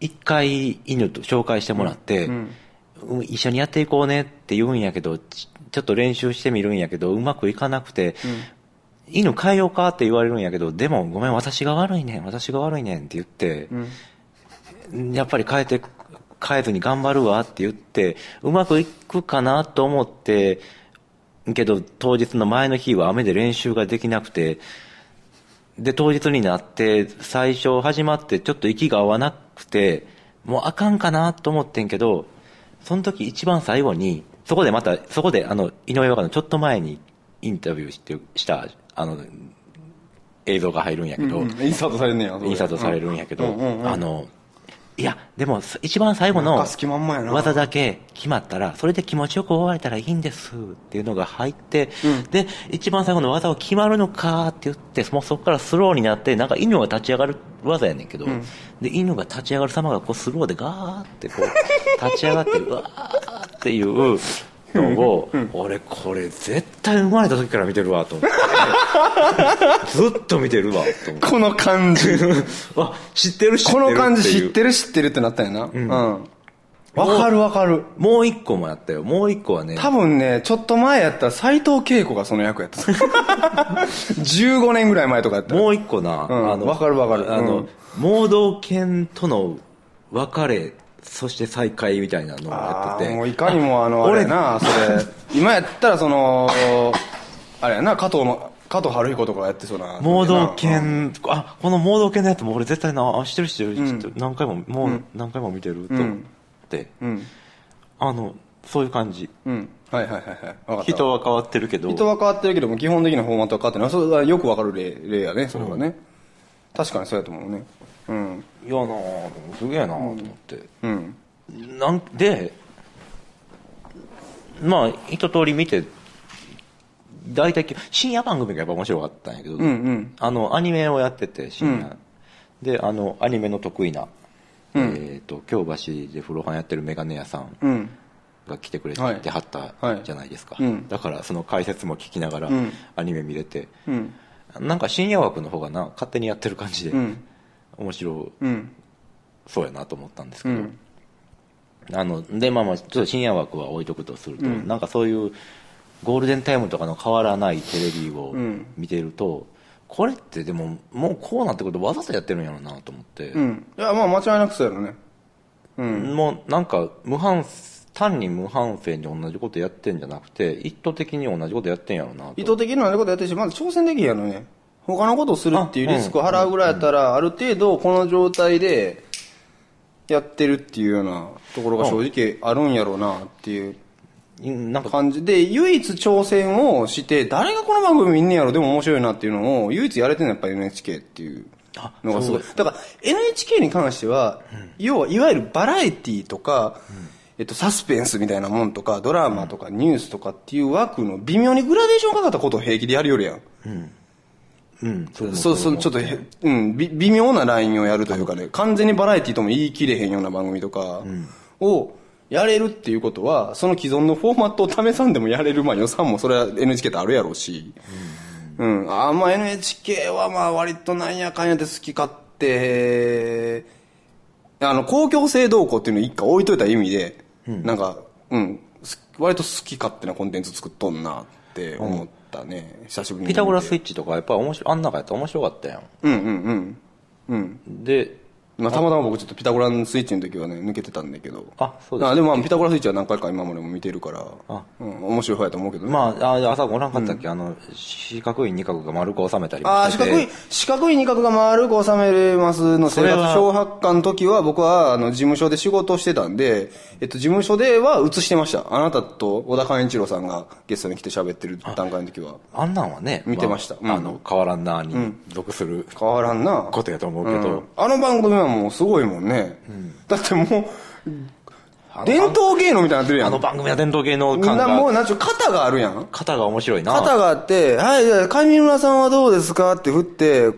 一回犬と紹介してもらって、うん。一緒にやっていこうねって言うんやけど、ちちょっと練習してみるんやけど、うまくいかなくて、犬変えようかって言われるんやけど、でもごめん、私が悪いねん、私が悪いねんって言って、やっぱり変えて、変えずに頑張るわって言って、うまくいくかなと思って、けど当日の前の日は雨で練習ができなくて、で、当日になって、最初始まってちょっと息が合わなくて、もうあかんかなと思ってんけど、その時一番最後に、そこでまた、そこであの、井上和歌のちょっと前にインタビューして、した、あの、映像が入るんやけど、うんインサートされんねや。インサートされるんやけど、うんうんうんあの、いや、でも、一番最後の技だけ決まったら、それで気持ちよく終われたらいいんですっていうのが入って、で、一番最後の技は決まるのかって言って、もうそこからスローになって、なんか犬が立ち上がる技やねんけど、で、犬が立ち上がる様がこうスローでガーってこう、立ち上がって、うわーっていうのを、俺これ絶対生まれた時から見てるわと思って。ずっと見てるわと思って。この感じ。あ、知ってる知ってるこの感じ知っるてる知ってるってなったんやな。うん。わかるわかる。もう一個もやったよ。もう一個はね、多分ね、ちょっと前やったら斎藤恵子がその役やった。15年ぐらい前とかやったら。もう一個な、うんあの、わかるわかるあの、うん盲導犬との別れ、そして再会みたいなのをやってて。もういかにもあの、あれやな、それ。今やったらその、あれやな、加藤の、加藤春彦とかがやってそうな。盲導犬、あ、この盲導犬のやつも俺絶対な、あ、知ってる知ってる、知ってる何回も、もう何回も見てると思って、うん。あの、そういう感じ。うん。はいはいはいはい。わかった。人は変わってるけど、人は変わってるけども、基本的なフォーマットは変わってない。それはよくわかる例例やね、それはね。確かにそうやと思うね。うん。いやなぁ、すげえなぁと思って。うん。なんで、まあ、一通り見て、大体、深夜番組がやっぱ面白かったんやけど、うんうん。あの、アニメをやってて、深夜。で、あの、アニメの得意な、えっ、と、京橋で古本やってるメガネ屋さんうん。が来てくれてはいはったはいじゃないですか。うんだから、その解説も聞きながらうん、アニメ見れて、うん。なんか深夜枠の方がな、勝手にやってる感じで、うん。面白うん。そうやなと思ったんですけど、うん。あの、で、まあまあ、ちょっと深夜枠は置いとくとすると、なんかそういう、ゴールデンタイムとかの変わらないテレビをうん見てると、これってでも、もうこうなってくるとわざとやってるんやろうなと思って、うん。いや、まあ間違いなくそうやろね。うん。もうなんか無反、単に無反省に同じことやってんじゃなくて、意図的に同じことやってんやろうなと。意図的なことやってるし、まず挑戦できんやろね。他のことをするっていうリスクを払うぐらいやったら、ある程度この状態でやってるっていうようなところが正直あるんやろうなっていうなんか、感じで、唯一挑戦をして、誰がこの番組見んねやろ、でも面白いなっていうのを、唯一やれてるのはやっぱり NHK っていうのがすごい。だから NHK に関しては、要はいわゆるバラエティとか、えっと、サスペンスみたいなもんとか、ドラマとかニュースとかっていう枠の微妙にグラデーションかかったことを平気でやるよりやん。うん。それもそうそう、ちょっとへ、うん、び微妙なラインをやるというかね、完全にバラエティとも言い切れへんような番組とかをやれるっていうことは、その既存のフォーマットを試さんでもやれる、まあ予算もそれは NHK ってあるやろうし、うん、あまあ NHK はまあ割となんやかんやで好き勝手、あの、公共性動向っていうのを一回置いといた意味で、なんか、うん、す割と好き勝手なコンテンツ作っとんなって思ったね、久しぶりに。ピタゴラスイッチとかやっぱ面白い、あん中やったら面白かったやん。うんうんうん。うん。で、まあ、たまたま僕ちょっとピタゴラスイッチの時はね、抜けてたんだけど。あそうですあでもまあ、ピタゴラスイッチは何回か今までも見てるから、あうん、面白い方やと思うけどね。まあ、あ朝ごらんかったっけ、あの、四角い二角が丸く収めたりてて四角い、四角い二角が丸く収めれますの生それは活小発刊の時は僕はあの事務所で仕事をしてたんで、えっと事務所では映してました。あなたと小田寛一郎さんがゲストに来て喋ってる段階の時は。あんなんはね、見てましたうんああの、変わらんなに属する変わらんな。ことやと思うけど、うんあの番組はもうすごいもんね。だってもう、伝統芸能みたいになってるやん。あの番組は伝統芸能感なもうが、なんちゅう肩があるやん。肩が面白いな。肩があって、はい、じゃあ上村さんはどうですかって振って、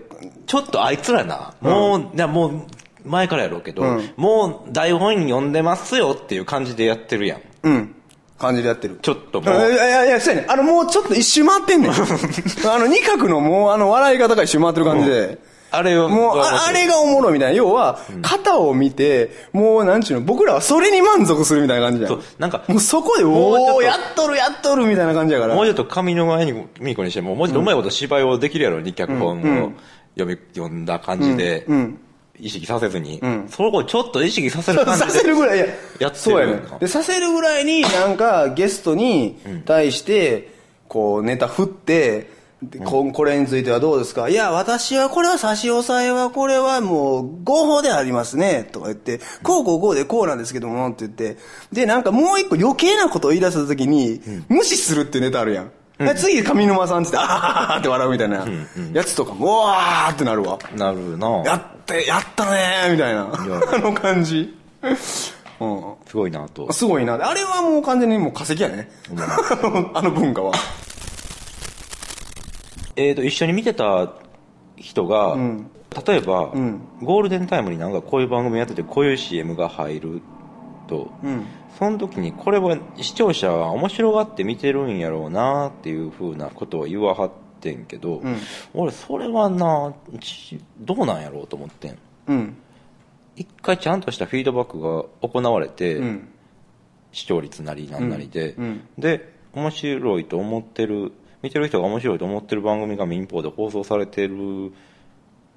ちょっとあいつらな、もう、いやもう、前からやろうけど、うんもう台本読んでますよっていう感じでやってるやん。うん。感じでやってる。ちょっともいやう、いやいや、そうやねんあの、もうちょっと一周回ってんねん。あの、二角のもう、あの、笑い方が一周回ってる感じで。あれを、もう、ああれがおもろいみたいな。要は、肩を見て、もう、なんちゅうの、僕らはそれに満足するみたいな感じじゃん。そうなんかもうそこで、おー、やっとる、やっとる、みたいな感じやから。もうちょっと上の前にミーコにしても、もうちょっとうまいこと芝居をできるやろに、脚本を読み、読んだ感じで、意識させずに、そこをちょっと意識させる感じで。させるぐらい、いや、やってる。そうやねなで、させるぐらいに、なんか、ゲストに対して、こう、ネタ振って、でここれについてはどうですか？いや、私はこれは差し押さえは、これはもう、合法でありますね、とか言って、こうこうこうでこうなんですけども、って言って、で、なんかもう一個余計なことを言い出した時に、無視するってネタあるやん。で次、上沼さんって言って、あはははって笑うみたいなやつとかも、うわーってなるわ。なるなやって、やったねーみたいな。あの感じ。うん。すごいなと。すごいな。あれはもう完全にもう化石やね。あの あの文化は。えーと、一緒に見てた人が、例えば、んゴールデンタイムになんかこういう番組やってて、こういう CM が入ると、うん。その時にこれは視聴者は面白がって見てるんやろうなっていうふうなことを言わはってんけど、ん。俺それはなちどうなんやろうと思ってん。うん。一回ちゃんとしたフィードバックが行われて、うん。視聴率なりなんなりで、で面白いと思ってる見てる人が面白いと思ってる番組が民放で放送されてる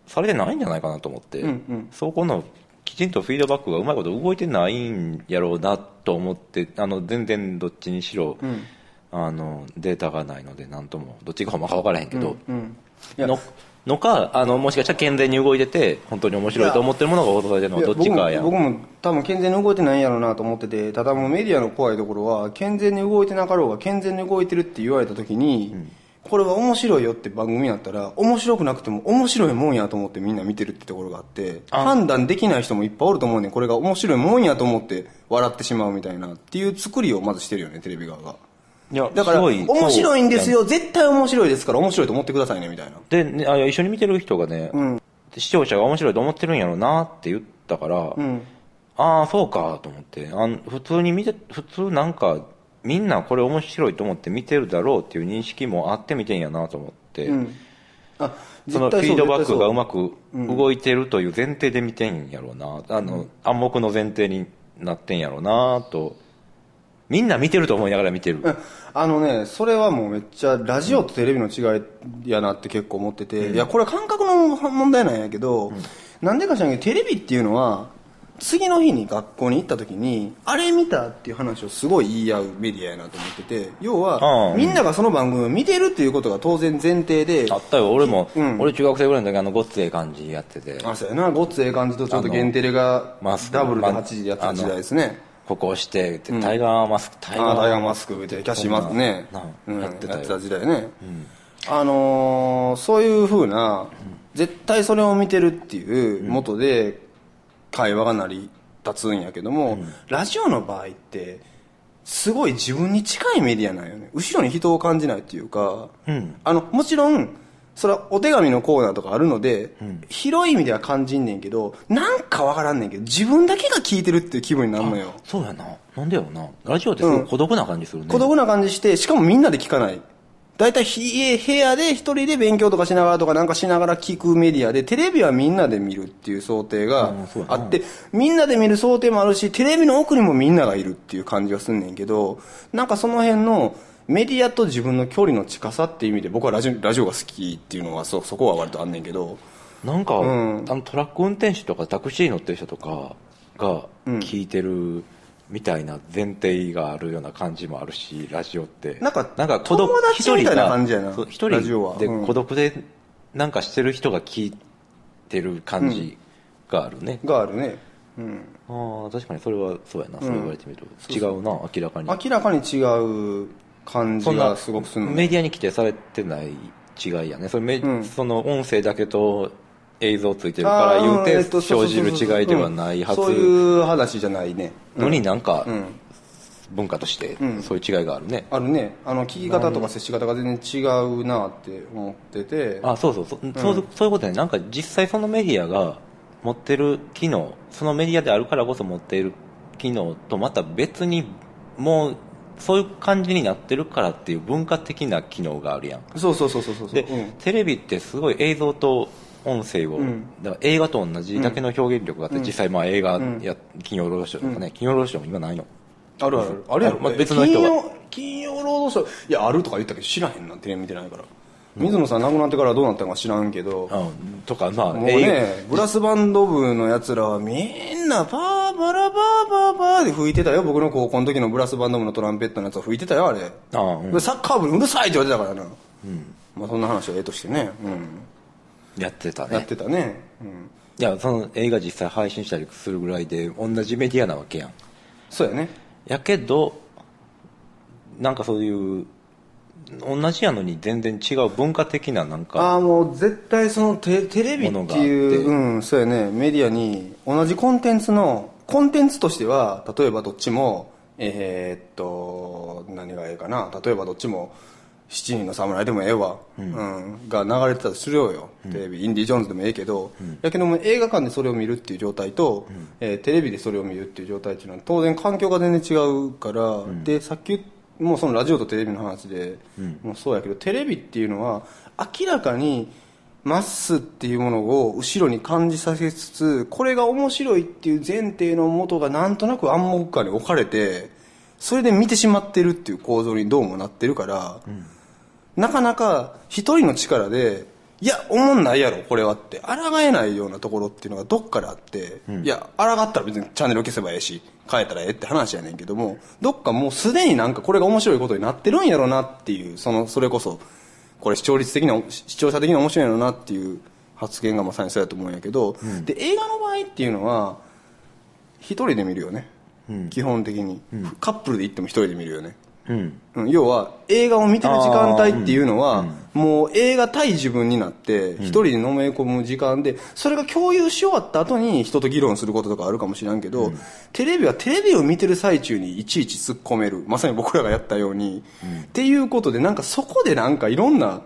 されてないんじゃないかなと思って、うんうん。そこのきちんとフィードバックがうまいこと動いてないんやろうなと思ってあの全然どっちにしろ、ん。あのデータがないので何ともどっちがほんまか分からへんけど、うん。いや。ののかあのもしかしたら健全に動いてて本当に面白いと思ってるものがされてるのはどっちかや僕も僕も多分健全に動いてないんやろうなと思っててただもうメディアの怖いところは健全に動いてなかろうが健全に動いてるって言われた時に、これは面白いよって番組やったら面白くなくても面白いもんやと思ってみんな見てるってところがあって判断できない人もいっぱいおると思うねん。これが面白いもんやと思って笑ってしまうみたいなっていう作りをまずしてるよねテレビ側が。いやだから面白いんですよ。絶対面白いですから面白いと思ってくださいねみたいな。で、ね、あ一緒に見てる人がね、視聴者が面白いと思ってるんやろうなって言ったから、ん。ああそうかと思ってあん普通に見て普通なんかみんなこれ面白いと思って見てるだろうっていう認識もあって見てんやなと思って、うん。あそのフィードバックがうまくく動いてるという前提で見てんやろうな、あの暗黙の前提になってんやろうなと。みんな見てると思いながら見てる、うん。あのね、それはもうめっちゃラジオとテレビの違いやなって結構思ってて、いや、これは感覚の問題なんやけど、なんでか知らんけど、テレビっていうのは、次の日に学校に行った時に、あれ見たっていう話をすごい言い合うメディアやなと思ってて、要あは、あみんながその番組を見てるっていうことが当然前提で、あったよ。俺も、うん。俺中学生ぐらいの時あのごっつええ感じやってて。あ、そうやな、ごっつええ感じとちょっと限テレがマスクダブルでま8時やった時代ですね。ここ押してタイガーマスク、タイああ、タイガーママスクでキャッシーマスクね。な、うん。やってた時代ね。あのーそういうふうな、絶対それを見てるっていう元で会話が成り立つんやけども、ラジオの場合ってすごい自分に近いメディアなんよね。後ろに人を感じないっていうか、うん。あのもちろんそれはお手紙のコーナーとかあるので、広い意味では感じんねんけどなんかわからんねんけど自分だけが聞いてるっていう気分になるのよ。そうやな。なんでやろな。ラジオってすごい孤独な感じするね、孤独な感じしてしかもみんなで聞かない大体ひ部屋で一人で勉強とかしながらとかなんかしながら聞くメディアでテレビはみんなで見るっていう想定があってみんなで見る想定もあるしテレビの奥にもみんながいるっていう感じがすんねんけどなんかその辺のメディアと自分の距離の近さっていう意味で僕はラジオラジオが好きっていうのはそそこは割とあんねんけど。なんか、うん。あのトラック運転手とかタクシー乗ってる人とかが聞いてるみたいな前提があるような感じもあるしラジオって。なんかなんか孤独友達みたいな感じやな。一人でうん。孤独でなんかしてる人が聞いてる感じがあるね、があるね、うん、ああ確かにそれはそうやな、そう言われてみると。違うな明らかに。明らかに違う感じがすごくするのメディアに規定されてない違いやね。それめ、うん。その音声だけと映像ついてるから言うて生じる違いではないはず。うん。そういう話じゃないねのになんかうん。文化としてうん。そういう違いがあるね、あるね。あの聞き方とか接し方が全然違うなって思ってて。あそうそう。そ,、うそうそういうことね。なんか実際そのメディアが持ってる機能そのメディアであるからこそ持っている機能とまた別にもうそういう感じになってるからっていう文化的な機能があるやん。そうそうそうそうそうそう。で、うん。テレビってすごい映像と音声を、うんだから映画と同じだけの表現力があって、実際まあ映画や、金曜ロードショーとかね、金曜ロードショーも今ないのあるあるあるやろ、まあ別の人が金曜金曜ロードショーいやあるとか言ったけど知らへんなテレビ見てないから、水野さん亡くなってからどうなったか知らんけど、うんとかまあもうね、ブラスバンド部のやつらはみんなパーバラバーバーバーで吹いてたよ。僕の高校の時のブラスバンド部のトランペットのやつは吹いてたよ、あれ。ああうんでサッカー部にうるさいって言われてたからな。まあそんな話はええとしてね。うん。やってたやっねてたね。うん。いやその映画実際配信したりするぐらいで同じメディアなわけやんそうやね。やけどなんかそういう同じやのに全然違う文化的ななんあかあ、もう絶対そのテテレビっていう、うん、そうやね、メディアに同じコンテンツの、コンテンツとしては、例えばどっちも、えーっと、何がええかな、例えばどっちも、七人の侍でもええわ、うん。が流れてたとするよ、テレビ、インディ・ジョーンズでもええけど、やけども映画館でそれを見るっていう状態と、えーテレビでそれを見るっていう状態っていうのは当然環境が全然違うから、でさっきもうそのラジオとテレビの話で、もうそうやけどテレビっていうのは明らかにマスっていうものを後ろに感じさせつつこれが面白いっていう前提のもとがなんとなく暗黙下に置かれてそれで見てしまってるっていう構造にどうもなってるから、なかなか一人の力でいや思んないやろこれはって。抗えないようなところっていうのがどっかであって、いや抗ったら別にチャンネル消せばええし変えたらええって話やねんけどもどっかもうすでになんかこれが面白いことになってるんやろなっていうそのそれこそこれ視聴率的な視聴者的に面白いんやろなっていう発言がまさにそうやと思うんやけど、で映画の場合っていうのは一人で見るよね、基本的に、カップルで行っても一人で見るよねうん。うん。要は映画を見てる時間帯っていうのは、もう映画対自分になって一人でのめり込む時間でそれが共有し終わった後に人と議論することとかあるかもしれんけど、テレビはテレビを見てる最中にいちいち突っ込める。まさに僕らがやったように、っていうことでなんかそこでなんかいろんな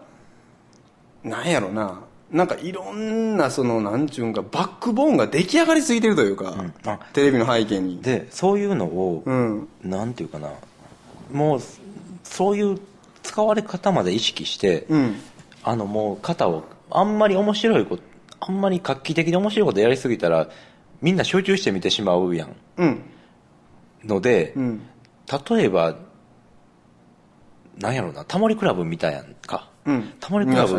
なんやろな。なんかいろんなそのなんちゅうんかバックボーンが出来上がりすぎてるというか、あ。テレビの背景に。でそういうのを、うん。なんていうかなもうそういう使われ方まで意識して、うん。あのもう型をあんまり面白いことあんまり画期的で面白いことやりすぎたらみんな集中して見てしまうやん。うん。ので、うん。例えばなんやろうなタモリクラブみたいやんか、うん。タモリクラブタ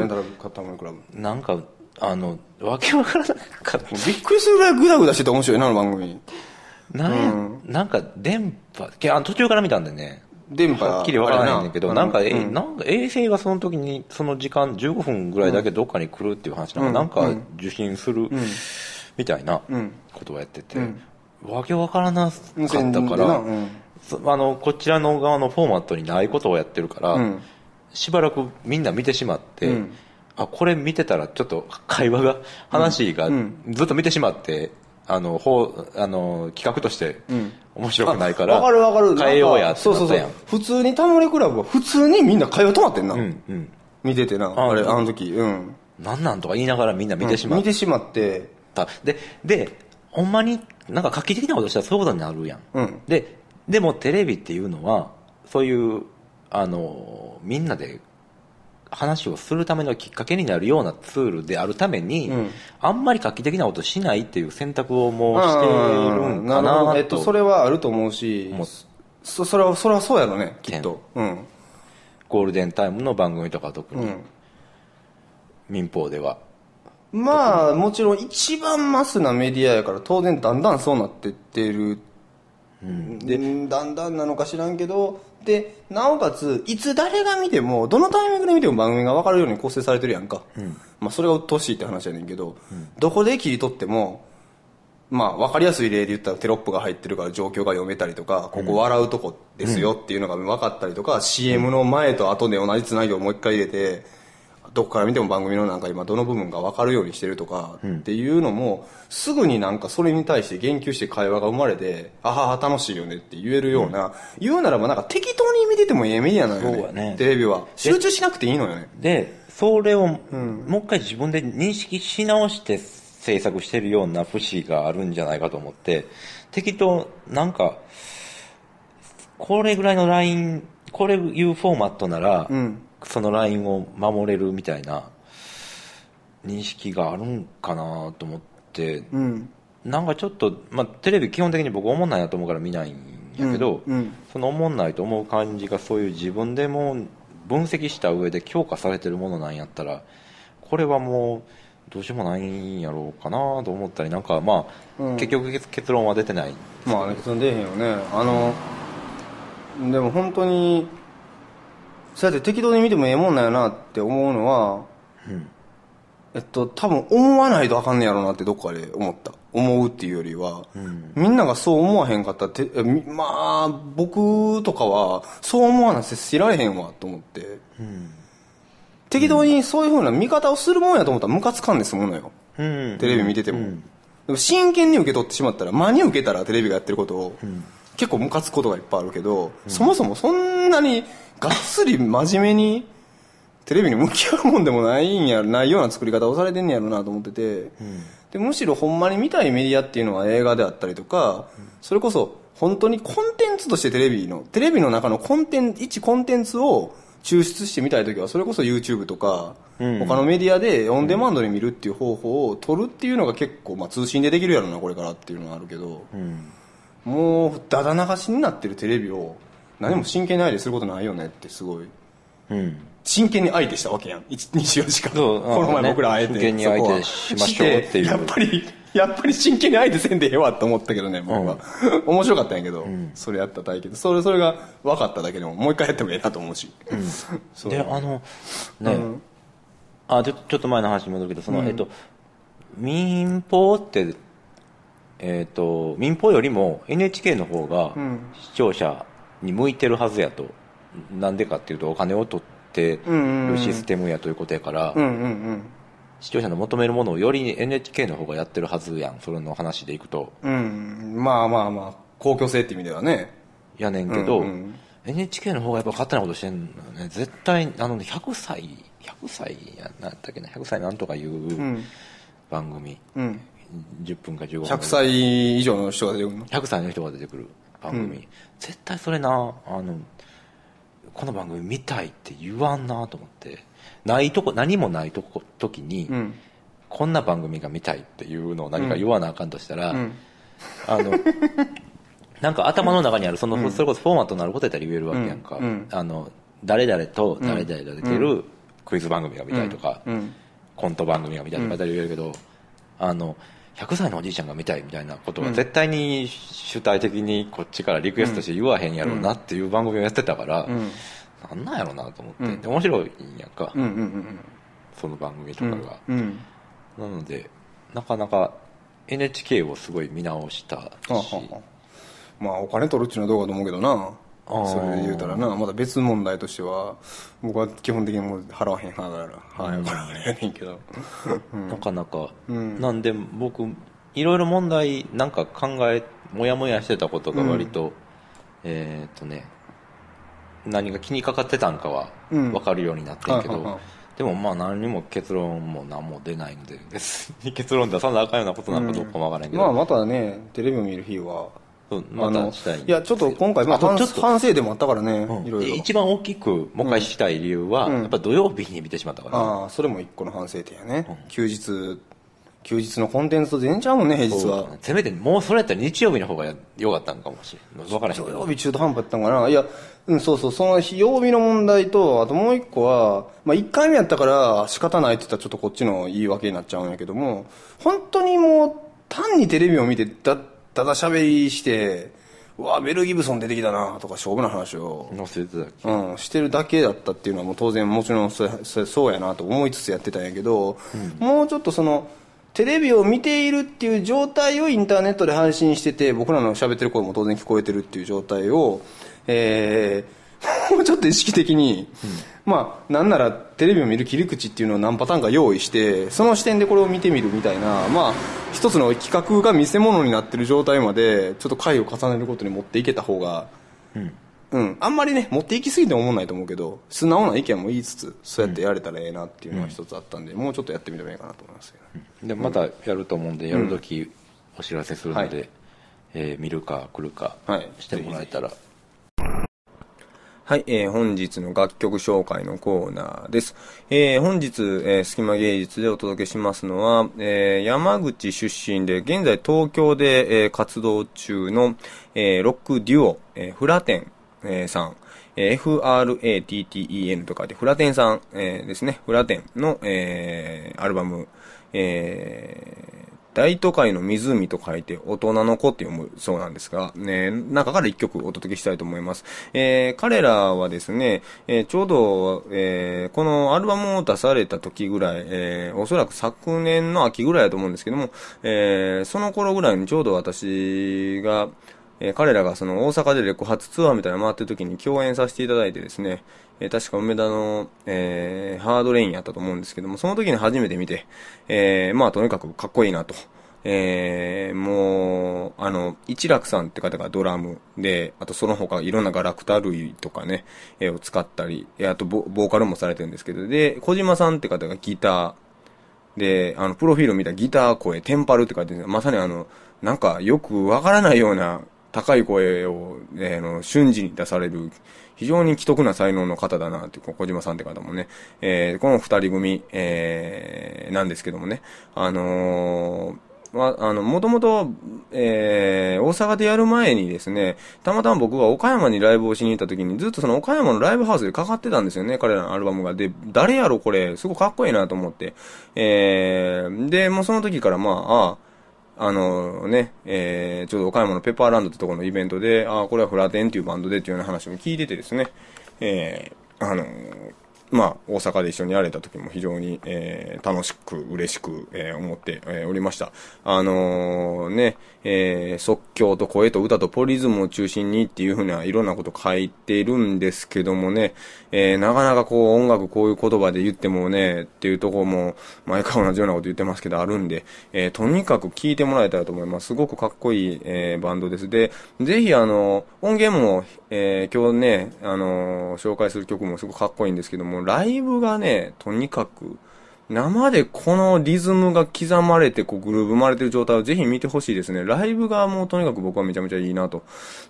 モリクラブなんかあのわけわからなかった。びっくりするぐらいグダグダしてて面白いなあの番組。なんや、なんか電波あの途中から見たんでね電波はっきりわからないんだけどなんか、えうん。なんか衛星がその時にその時間15分ぐらいだけどっかに来るっていう話なんか,、なんか受信するみたいなことをやってて、わけわからなかったから、あのこちらの側のフォーマットにないことをやってるから、うん。しばらくみんな見てしまって、うん。あこれ見てたらちょっと会話が話がうん。ずっと見てしまってあのほうあの企画としてん。面白くないから、わかるわかる。変えようやってそうそう普通にタモリクラブは普通にみんな会話止まってんな、うんうん。見ててな。ああれうん。あの時。うん。なんなんとか言いながらみんな見てしまっ見てしまって。た、ででほんまになんか画期的なことしたらそういうことになるやん、うん。ででもテレビっていうのはそういうあのみんなで話をするためのきっかけになるようなツールであるために、うん。あんまり画期的なことしないっていう選択をもうしているんかなとえっと、それはあると思うしそそれはそれはそうやろねきっと。うん。ゴールデンタイムの番組とか特に、うん。民放では。まあもちろん一番マスなメディアやから当然だんだんそうなってってる。でだんだんなのか知らんけどでなおかついつ誰が見てもどのタイミングで見ても番組が分かるように構成されてるやんか、まあ、それが鬱陶しいって話やねんけど、どこで切り取ってもまあ分かりやすい例で言ったらテロップが入ってるから状況が読めたりとかここ笑うとこですよっていうのが分かったりとか、CM の前と後で同じつなぎをもう一回入れてどこから見ても番組のなんか今どの部分が分かるようにしてるとかっていうのも、すぐになんかそれに対して言及して会話が生まれてあはは楽しいよねって言えるような、言うならばなんか適当に見ててもええメディアなのよね。テレビは。集中しなくていいのよね。でそれを、もう一回自分で認識し直して制作してるような節があるんじゃないかと思って適当なんかこれぐらいのラインこれいうフォーマットなら、んそのラインを守れるみたいな認識があるんかなと思って、うん。なんかちょっと、まあ、テレビ基本的に僕思んないなと思うから見ないんやけど、うんうん。その思んないと思う感じがそういう自分でも分析した上で強化されてるものなんやったらこれはもうどうしようもないんやろうかなと思ったりなんかまあ、うん。結局結結論は出てないまあね結論出えへんよね。あのでも本当にそうやって適当に見てもええもんなんやなって思うのは、えっと多分思わないとあかんねやろうなってどっかで思った。思うっていうよりは、みんながそう思わへんかったらてまあ僕とかはそう思わな接しられへんわと思って、適当にそういうふうな見方をするもんやと思ったらムカつかんですものよ、うん。テレビ見てても、でも真剣に受け取ってしまったら真に受けたらテレビがやってることを、結構ムカつくことがいっぱいあるけど、そもそもそんなにがっつり真面目にテレビに向き合うもんでもないんやないような作り方をされてんねやろなと思ってて、でむしろほんまに見たいメディアっていうのは映画であったりとか、それこそ本当にコンテンツとしてテレビのテレビの中のコンテンツ一コンテンツを抽出してみたい時はそれこそ YouTube とか、うん。他のメディアでオンデマンドで見るっていう方法を取るっていうのが結構、まあ、通信でできるやろなこれからっていうのはあるけど、うんもうだだ流しになってるテレビを何も真剣に相手することないよねってすごい。うん。真剣に相手したわけやん。1 24時間この前僕ら会えて真剣に相手しましょうっていう。やっぱりやっぱり真剣に相手せんでええわって思ったけどね僕は、面白かったんやけど、それやった体験それそれが分かっただけでももう一回やってもええなと思うし、そう。であのね、うん。あちょちょっと前の話に戻るけどその、えっと民放ってえっ、と民放よりも NHK の方がん。視聴者に向いてるはずやと。なんでかっていうとお金を取ってるシステムやということやから、視聴者の求めるものをより NHK の方がやってるはずやん。それの話でいくと。うん。まあまあまあ公共性って意味ではね。やねんけど、うんうん。NHK の方がやっぱ勝手なことしてんのよね絶対あのね100歳100歳やなんだっけな100歳なんとかいううん。番組、うん10分か15分。100歳以上の人が出てくるの？100歳の人が出てくる番組、絶対それなあのこの番組見たいって言わんなと思って。ないとこ何もないとこ時に、うん。こんな番組が見たいっていうのを何か言わなあかんとしたら、ん。あの なんか頭の中にあるその、それこそフォーマットになることやったら言えるわけやんか、うん。うん。あの誰々と誰々が出てるクイズ番組が見たいとか、うん。コント番組が見たいとか言えるけど、あの100歳のおじいちゃんが見たいみたいなことは絶対に主体的にこっちからリクエストして言わへんやろうなっていう番組をやってたから、ん。なんなんやろうなと思って、うん。で面白いんやんか、その番組とかが、うん。なのでなかなか NHK をすごい見直したし、まあお金取るっていうのはどうかと思うけどなそれで言うたらな。また別問題としては僕は基本的にもう払わへん派だからはいこれはやねんけど。なかなか、ん。なんで僕いろいろ問題なんか考えもやもやしてたことが割と、えーっとね何が気にかかってたんかはうん。分かるようになってんけど、はいはいはいでもまあ何にも結論も何も出ないので別に結論出さなあかんようなことなんかどうかもわからないけど、まあまたねテレビを見る日はうんまたしたい。いやちょっと今回、まあ、ちょっと反省でもあったからね、うん。いろいろ一番大きくもう一回したい理由は、うん。やっぱ土曜日に見てしまったから、ああそれも一個の反省点やね、休日休日のコンテンツと全然ちゃうもんね平日は。そうせめてもうそれやったら日曜日の方が良かったんかもしれん。分からへん土曜日中途半端やったんかな。いや、うん、そうそう。その日曜日の問題とあともう一個は、まあ、1回目やったから仕方ないって言ったらちょっとこっちの言い訳になっちゃうんやけども本当にもう単にテレビを見てだただ喋りしてうわベル・ギブソン出てきたなとか勝負の話を。載せてたうん、してるだけだったっていうのはもう当然もちろんそれそれそうやなと思いつつやってたんやけど、もうちょっとそのテレビを見ているっていう状態をインターネットで配信してて僕らの喋ってる声も当然聞こえてるっていう状態を、えー、もうちょっと意識的に、まあなんならテレビを見る切り口っていうのを何パターンか用意してその視点でこれを見てみるみたいなまあ一つの企画が見せ物になってる状態までちょっと回を重ねることに持っていけた方がうん。うん、あんまりね持っていきすぎても思わないと思うけど素直な意見も言いつつそうやってやれたらええなっていうのが一つあったんで、もうちょっとやってみてもいいかなと思いますけど、でまたやると思うんで、やるときお知らせするので、はい。えー見るか来るかはい。してもらえたら、はい、はいえー本日の楽曲紹介のコーナーです。えー本日、えー、隙間芸術でお届けしますのは、えー山口出身で、現在東京で、えー活動中の、えーロックデュオ、えーフラテン、えーさん、えー FRATTEN と書いて、フラテンさん、えーですね、フラテンの、えーアルバム、えー大都会の湖と書いて、大人の子って読むそうなんですが、ね、中から一曲お届けしたいと思います。えー彼らはですね、えーちょうど、えーこのアルバムを出された時ぐらい、えーおそらく昨年の秋ぐらいだと思うんですけども、えーその頃ぐらいにちょうど私が、えー彼らがその大阪でレコ発ツアーみたいなの回ってる時に共演させていただいてですね、え確か梅田の、えーハードレインやったと思うんですけども、その時に初めて見て、えーまあとにかくかっこいいなと。えーもう、あの、一楽さんって方がドラムで、あとその他いろんなガラクタ類とかね、えーを使ったり、えあとボーカルもされてるんですけど、で、小島さんって方がギター、で、あの、プロフィール見たギター声、テンパルって書いてまさにあの、なんかよくわからないような高い声を、えーの、瞬時に出される、非常に奇特な才能の方だなって、こう小島さんって方もね、えーこの二人組、えーなんですけどもね、あのーまあ、あの、もともと、えー大阪でやる前にですね、たまたま僕が岡山にライブをしに行った時に、ずっとその岡山のライブハウスでかかってたんですよね、彼らのアルバムが。で、誰やろこれ、すごいかっこいいなと思って。えーで、もうその時からまあ、あああのね、えーちょうど岡山のペッパーランドってところのイベントで、ああこれはフラテンっていうバンドでっていうような話も聞いててですね、えーあのまあ、大阪で一緒にやれた時も非常に、えー楽しく、嬉しく、えー思って、えーおりました。あのーね、えー即興と声と歌とポリズムを中心にっていうふうないろんなこと書いてるんですけどもね、えーなかなかこう音楽こういう言葉で言ってもね、っていうところも毎回同じようなこと言ってますけどあるんで、えーとにかく聴いてもらえたらと思います。すごくかっこいい、えーバンドです。で、ぜひあの、音源も、え今日ね、あの紹介する曲もすごくかっこいいんですけども、ライブがね、とにかく、生でこのリズムが刻まれて、こうグルーブ生まれてる状態をぜひ見てほしいですね。ライブがもうとにかく僕はめちゃめちゃいいなと、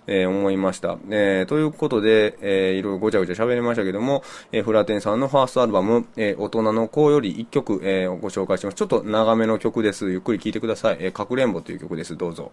えー思いました。えーということで、えーいろいろごちゃごちゃ喋りましたけども、えーフラテンさんのファーストアルバム、えー大人の子より1曲、えーご紹介します。ちょっと長めの曲です。ゆっくり聴いてください。えーかくれんぼという曲です。どうぞ。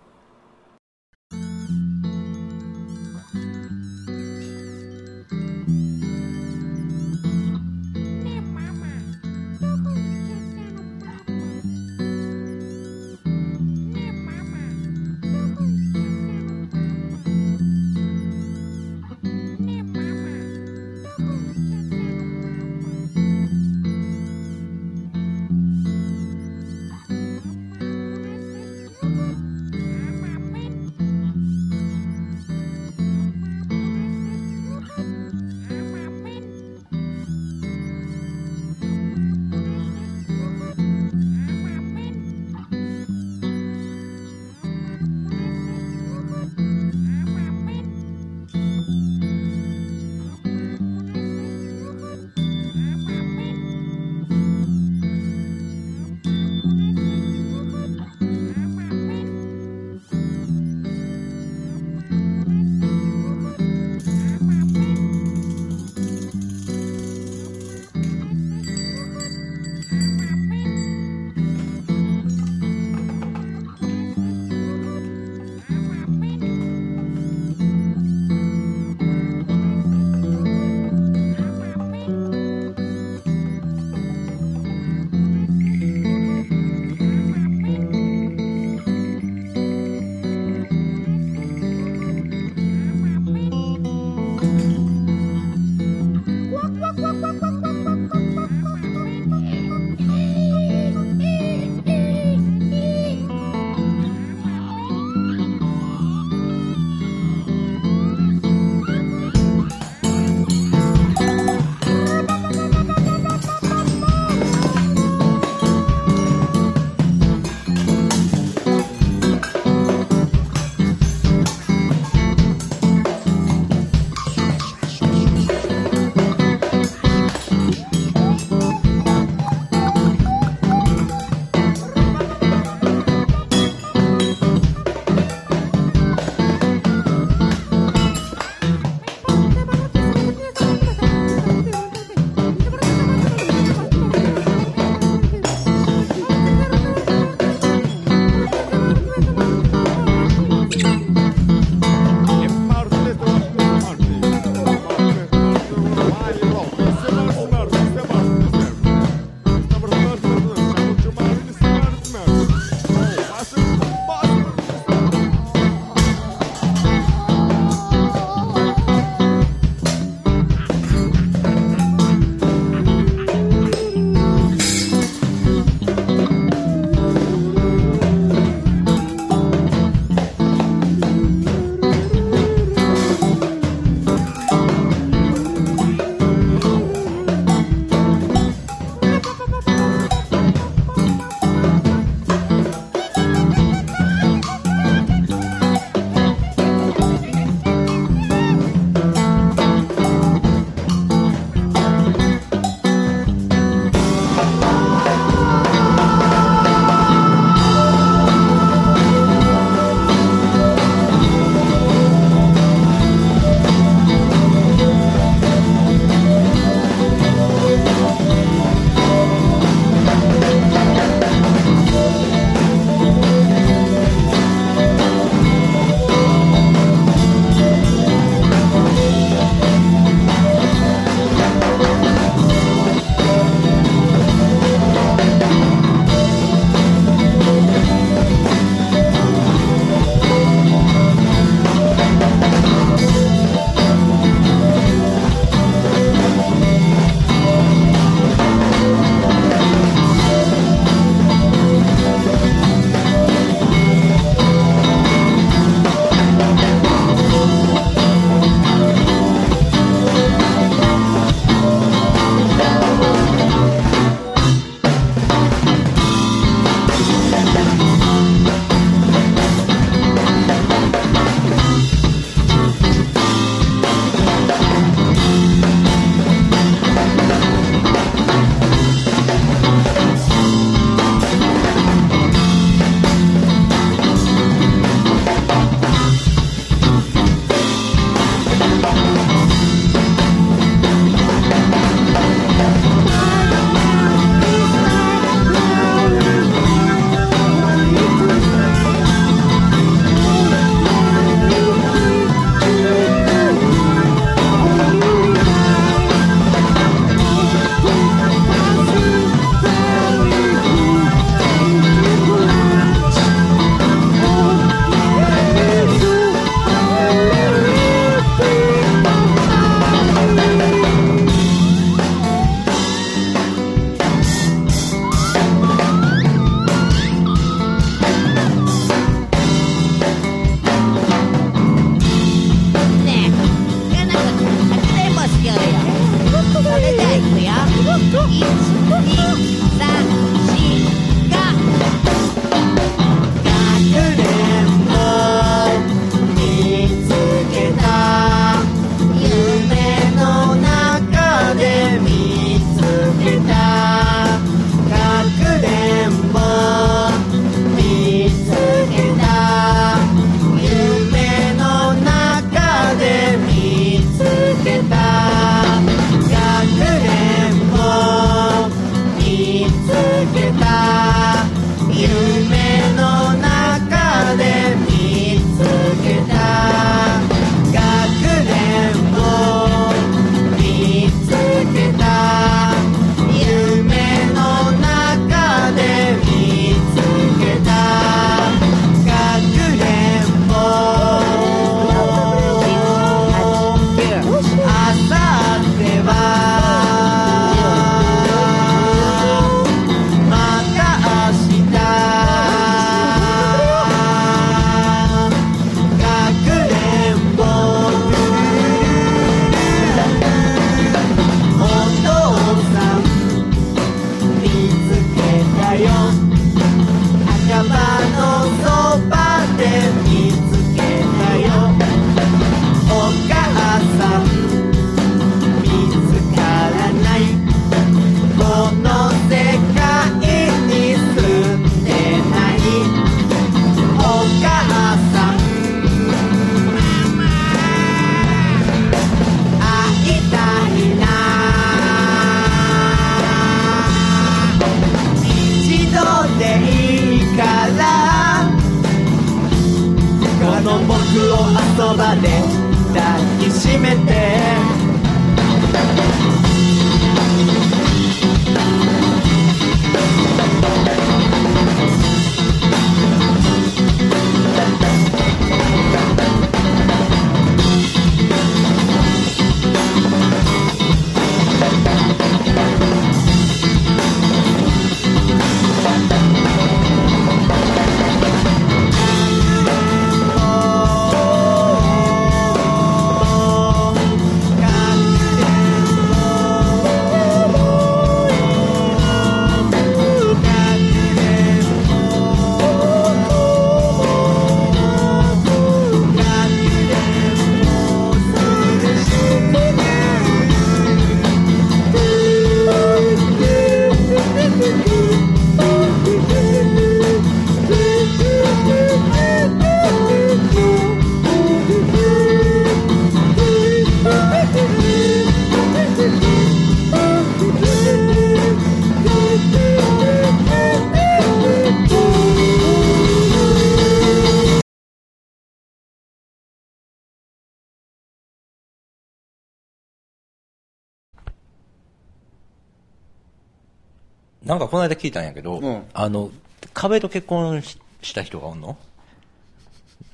なんかこの間聞いたんやけど、うんあの、壁と結婚しした人がおんの？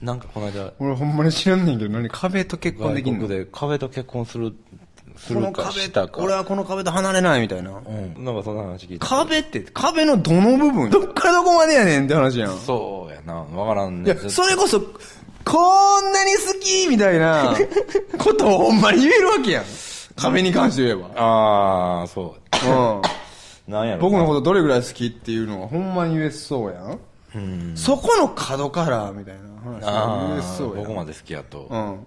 なんかこの間、俺ほんまに知らんねんけど、何壁と結婚できん国で壁と結婚する、すこのるか壁したか。俺はこの壁と離れないみたいな。うん。なんかそんな話聞いた。壁って、壁のどの部分？どっからどこまでやねんって話やん。そうやな。わからんいやね。、それこそ、こんなに好きみたいなことをほんまに言えるわけやん。壁に関して言えば。ああ、そう。うん。なんやろな。僕のことどれぐらい好きっていうのがほんまに言えそうやん。うん。そこの角から、みたいな話が言えそうやん。僕まで好きやと。うん。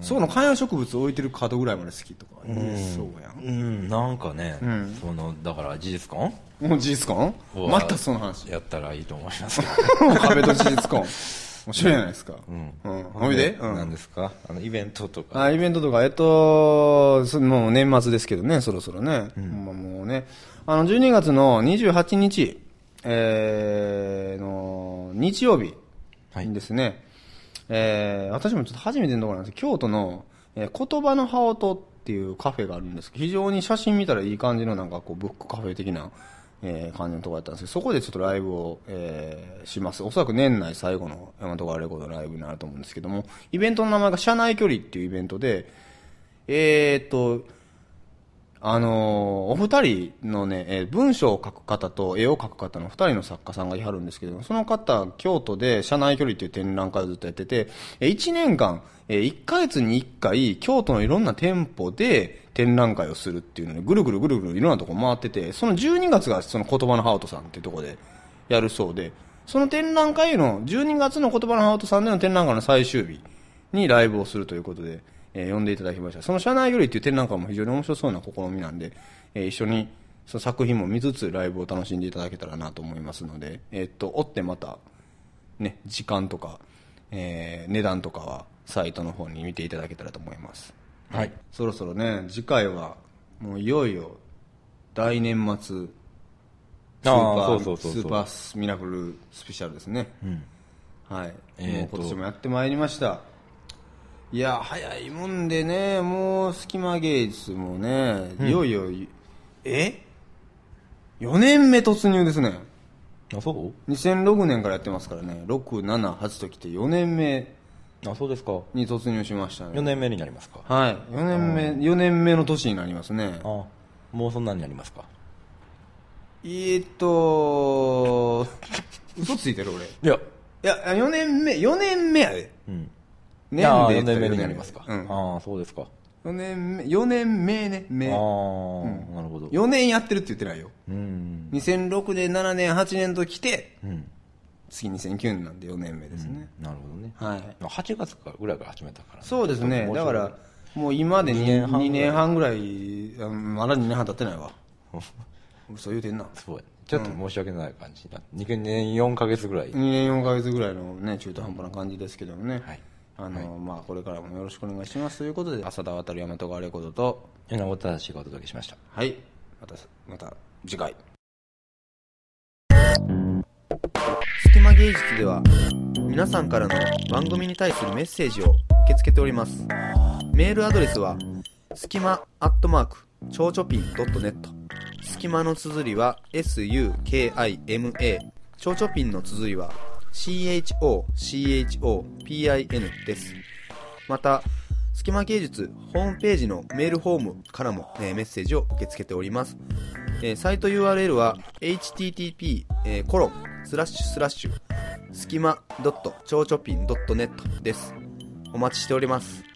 その観葉植物置いてる角ぐらいまで好きとか言えそうやん。うん、なんかね、んその、だから事実婚？もう事実婚？はまたその話。やったらいいと思います。壁と事実婚。面白いじゃないですか。うん。うん。ほいで、うん何ですか？あの、イベントとか。あイベントとか、えっと、そもう年末ですけどね、そろそろね。ほんまもうね。あの、12月の28日、えー、の、日曜日はいですね。えー、私もちょっと初めてのところなんですけど、京都の、えー言葉のハオトっていうカフェがあるんですけど、非常に写真見たらいい感じのなんかこう、ブックカフェ的な、えー感じのところだったんですけど、そこでちょっとライブを、えーします。おそらく年内最後の山戸川レコードのライブになると思うんですけども、イベントの名前が社内距離っていうイベントで、えーっと、あのーお二人のね、えー文章を書く方と絵を描く方の二人の作家さんがいはるんですけども、その方、京都で社内距離という展覧会をずっとやってて、えー一年間、えー一ヶ月に一回、京都のいろんな店舗で展覧会をするっていうので、ぐるぐるぐるぐるいろんなとこ回ってて、その12月がその言葉のハートさんっていうとこでやるそうで、その展覧会の、12月の言葉のハートさんでの展覧会の最終日にライブをするということで、えー呼んでいただきました。その社内よりっていう展覧会も非常に面白そうな試みなんで、えー一緒にその作品も見つつライブを楽しんでいただけたらなと思いますので、えーっと、追ってまた、ね、時間とか、えー値段とかはサイトの方に見ていただけたらと思います。はい。そろそろね、次回は、もういよいよ、大年末、スーあパー、ーそうそうそうそうスーパーミラクルスペシャルですね。はい。えーともう今年もやってまいりました。いや、早いもんでね、もう隙間芸術もね、いよいよ、え ?4 年目突入ですね。あ、そう？2006年からやってますからね、6、7、8ときて4年目あ、そうですか。に突入しましたね。4年目になりますか。はい。4年目、4年目の年になりますね。あもうそんなになりますか。えーっと、嘘ついてる俺。いいや、や、4年目、4年目やで。うん。年で4年目になりますか。うん。ああ、そうですか。4年目、4年目ね、ああ、目。なるほど。4年やってるって言ってないよ。うん。2006年、7年、8年と来て、うん。次2009年なんで4年目ですね。なるほどね。はい。8月かぐらいから始めたから、そうですね。だから、もう今で 2, 二年半ぐらい2年半ぐらい、あまだ2年半経ってないわ。嘘言うてんな。すごい。ちょっと申し訳ない感じな。2年4ヶ月ぐらい。2年4ヶ月ぐらいのね、中途半端な感じですけどもね。はいあの、まあ、これからもよろしくお願いしますということで、浅田渡る大和川レコードと、えなごただしがお届けしました。はい。また、また次回。隙間芸術では、皆さんからの番組に対するメッセージを受け付けております。メールアドレスは、すきまアットマーク、ちょうちょぴん .net。すきまの綴りは、s-u-k-i-m-a。ちょうちょぴんの綴りは、c-h-o-c-h-o-p-i-n です。また、隙間芸術ホームページのメールフォームからも、えーメッセージを受け付けております。えーサイト URL は http えーコロンスラッシュスラッシュスキマドットちょうちょぴん .net です。お待ちしております。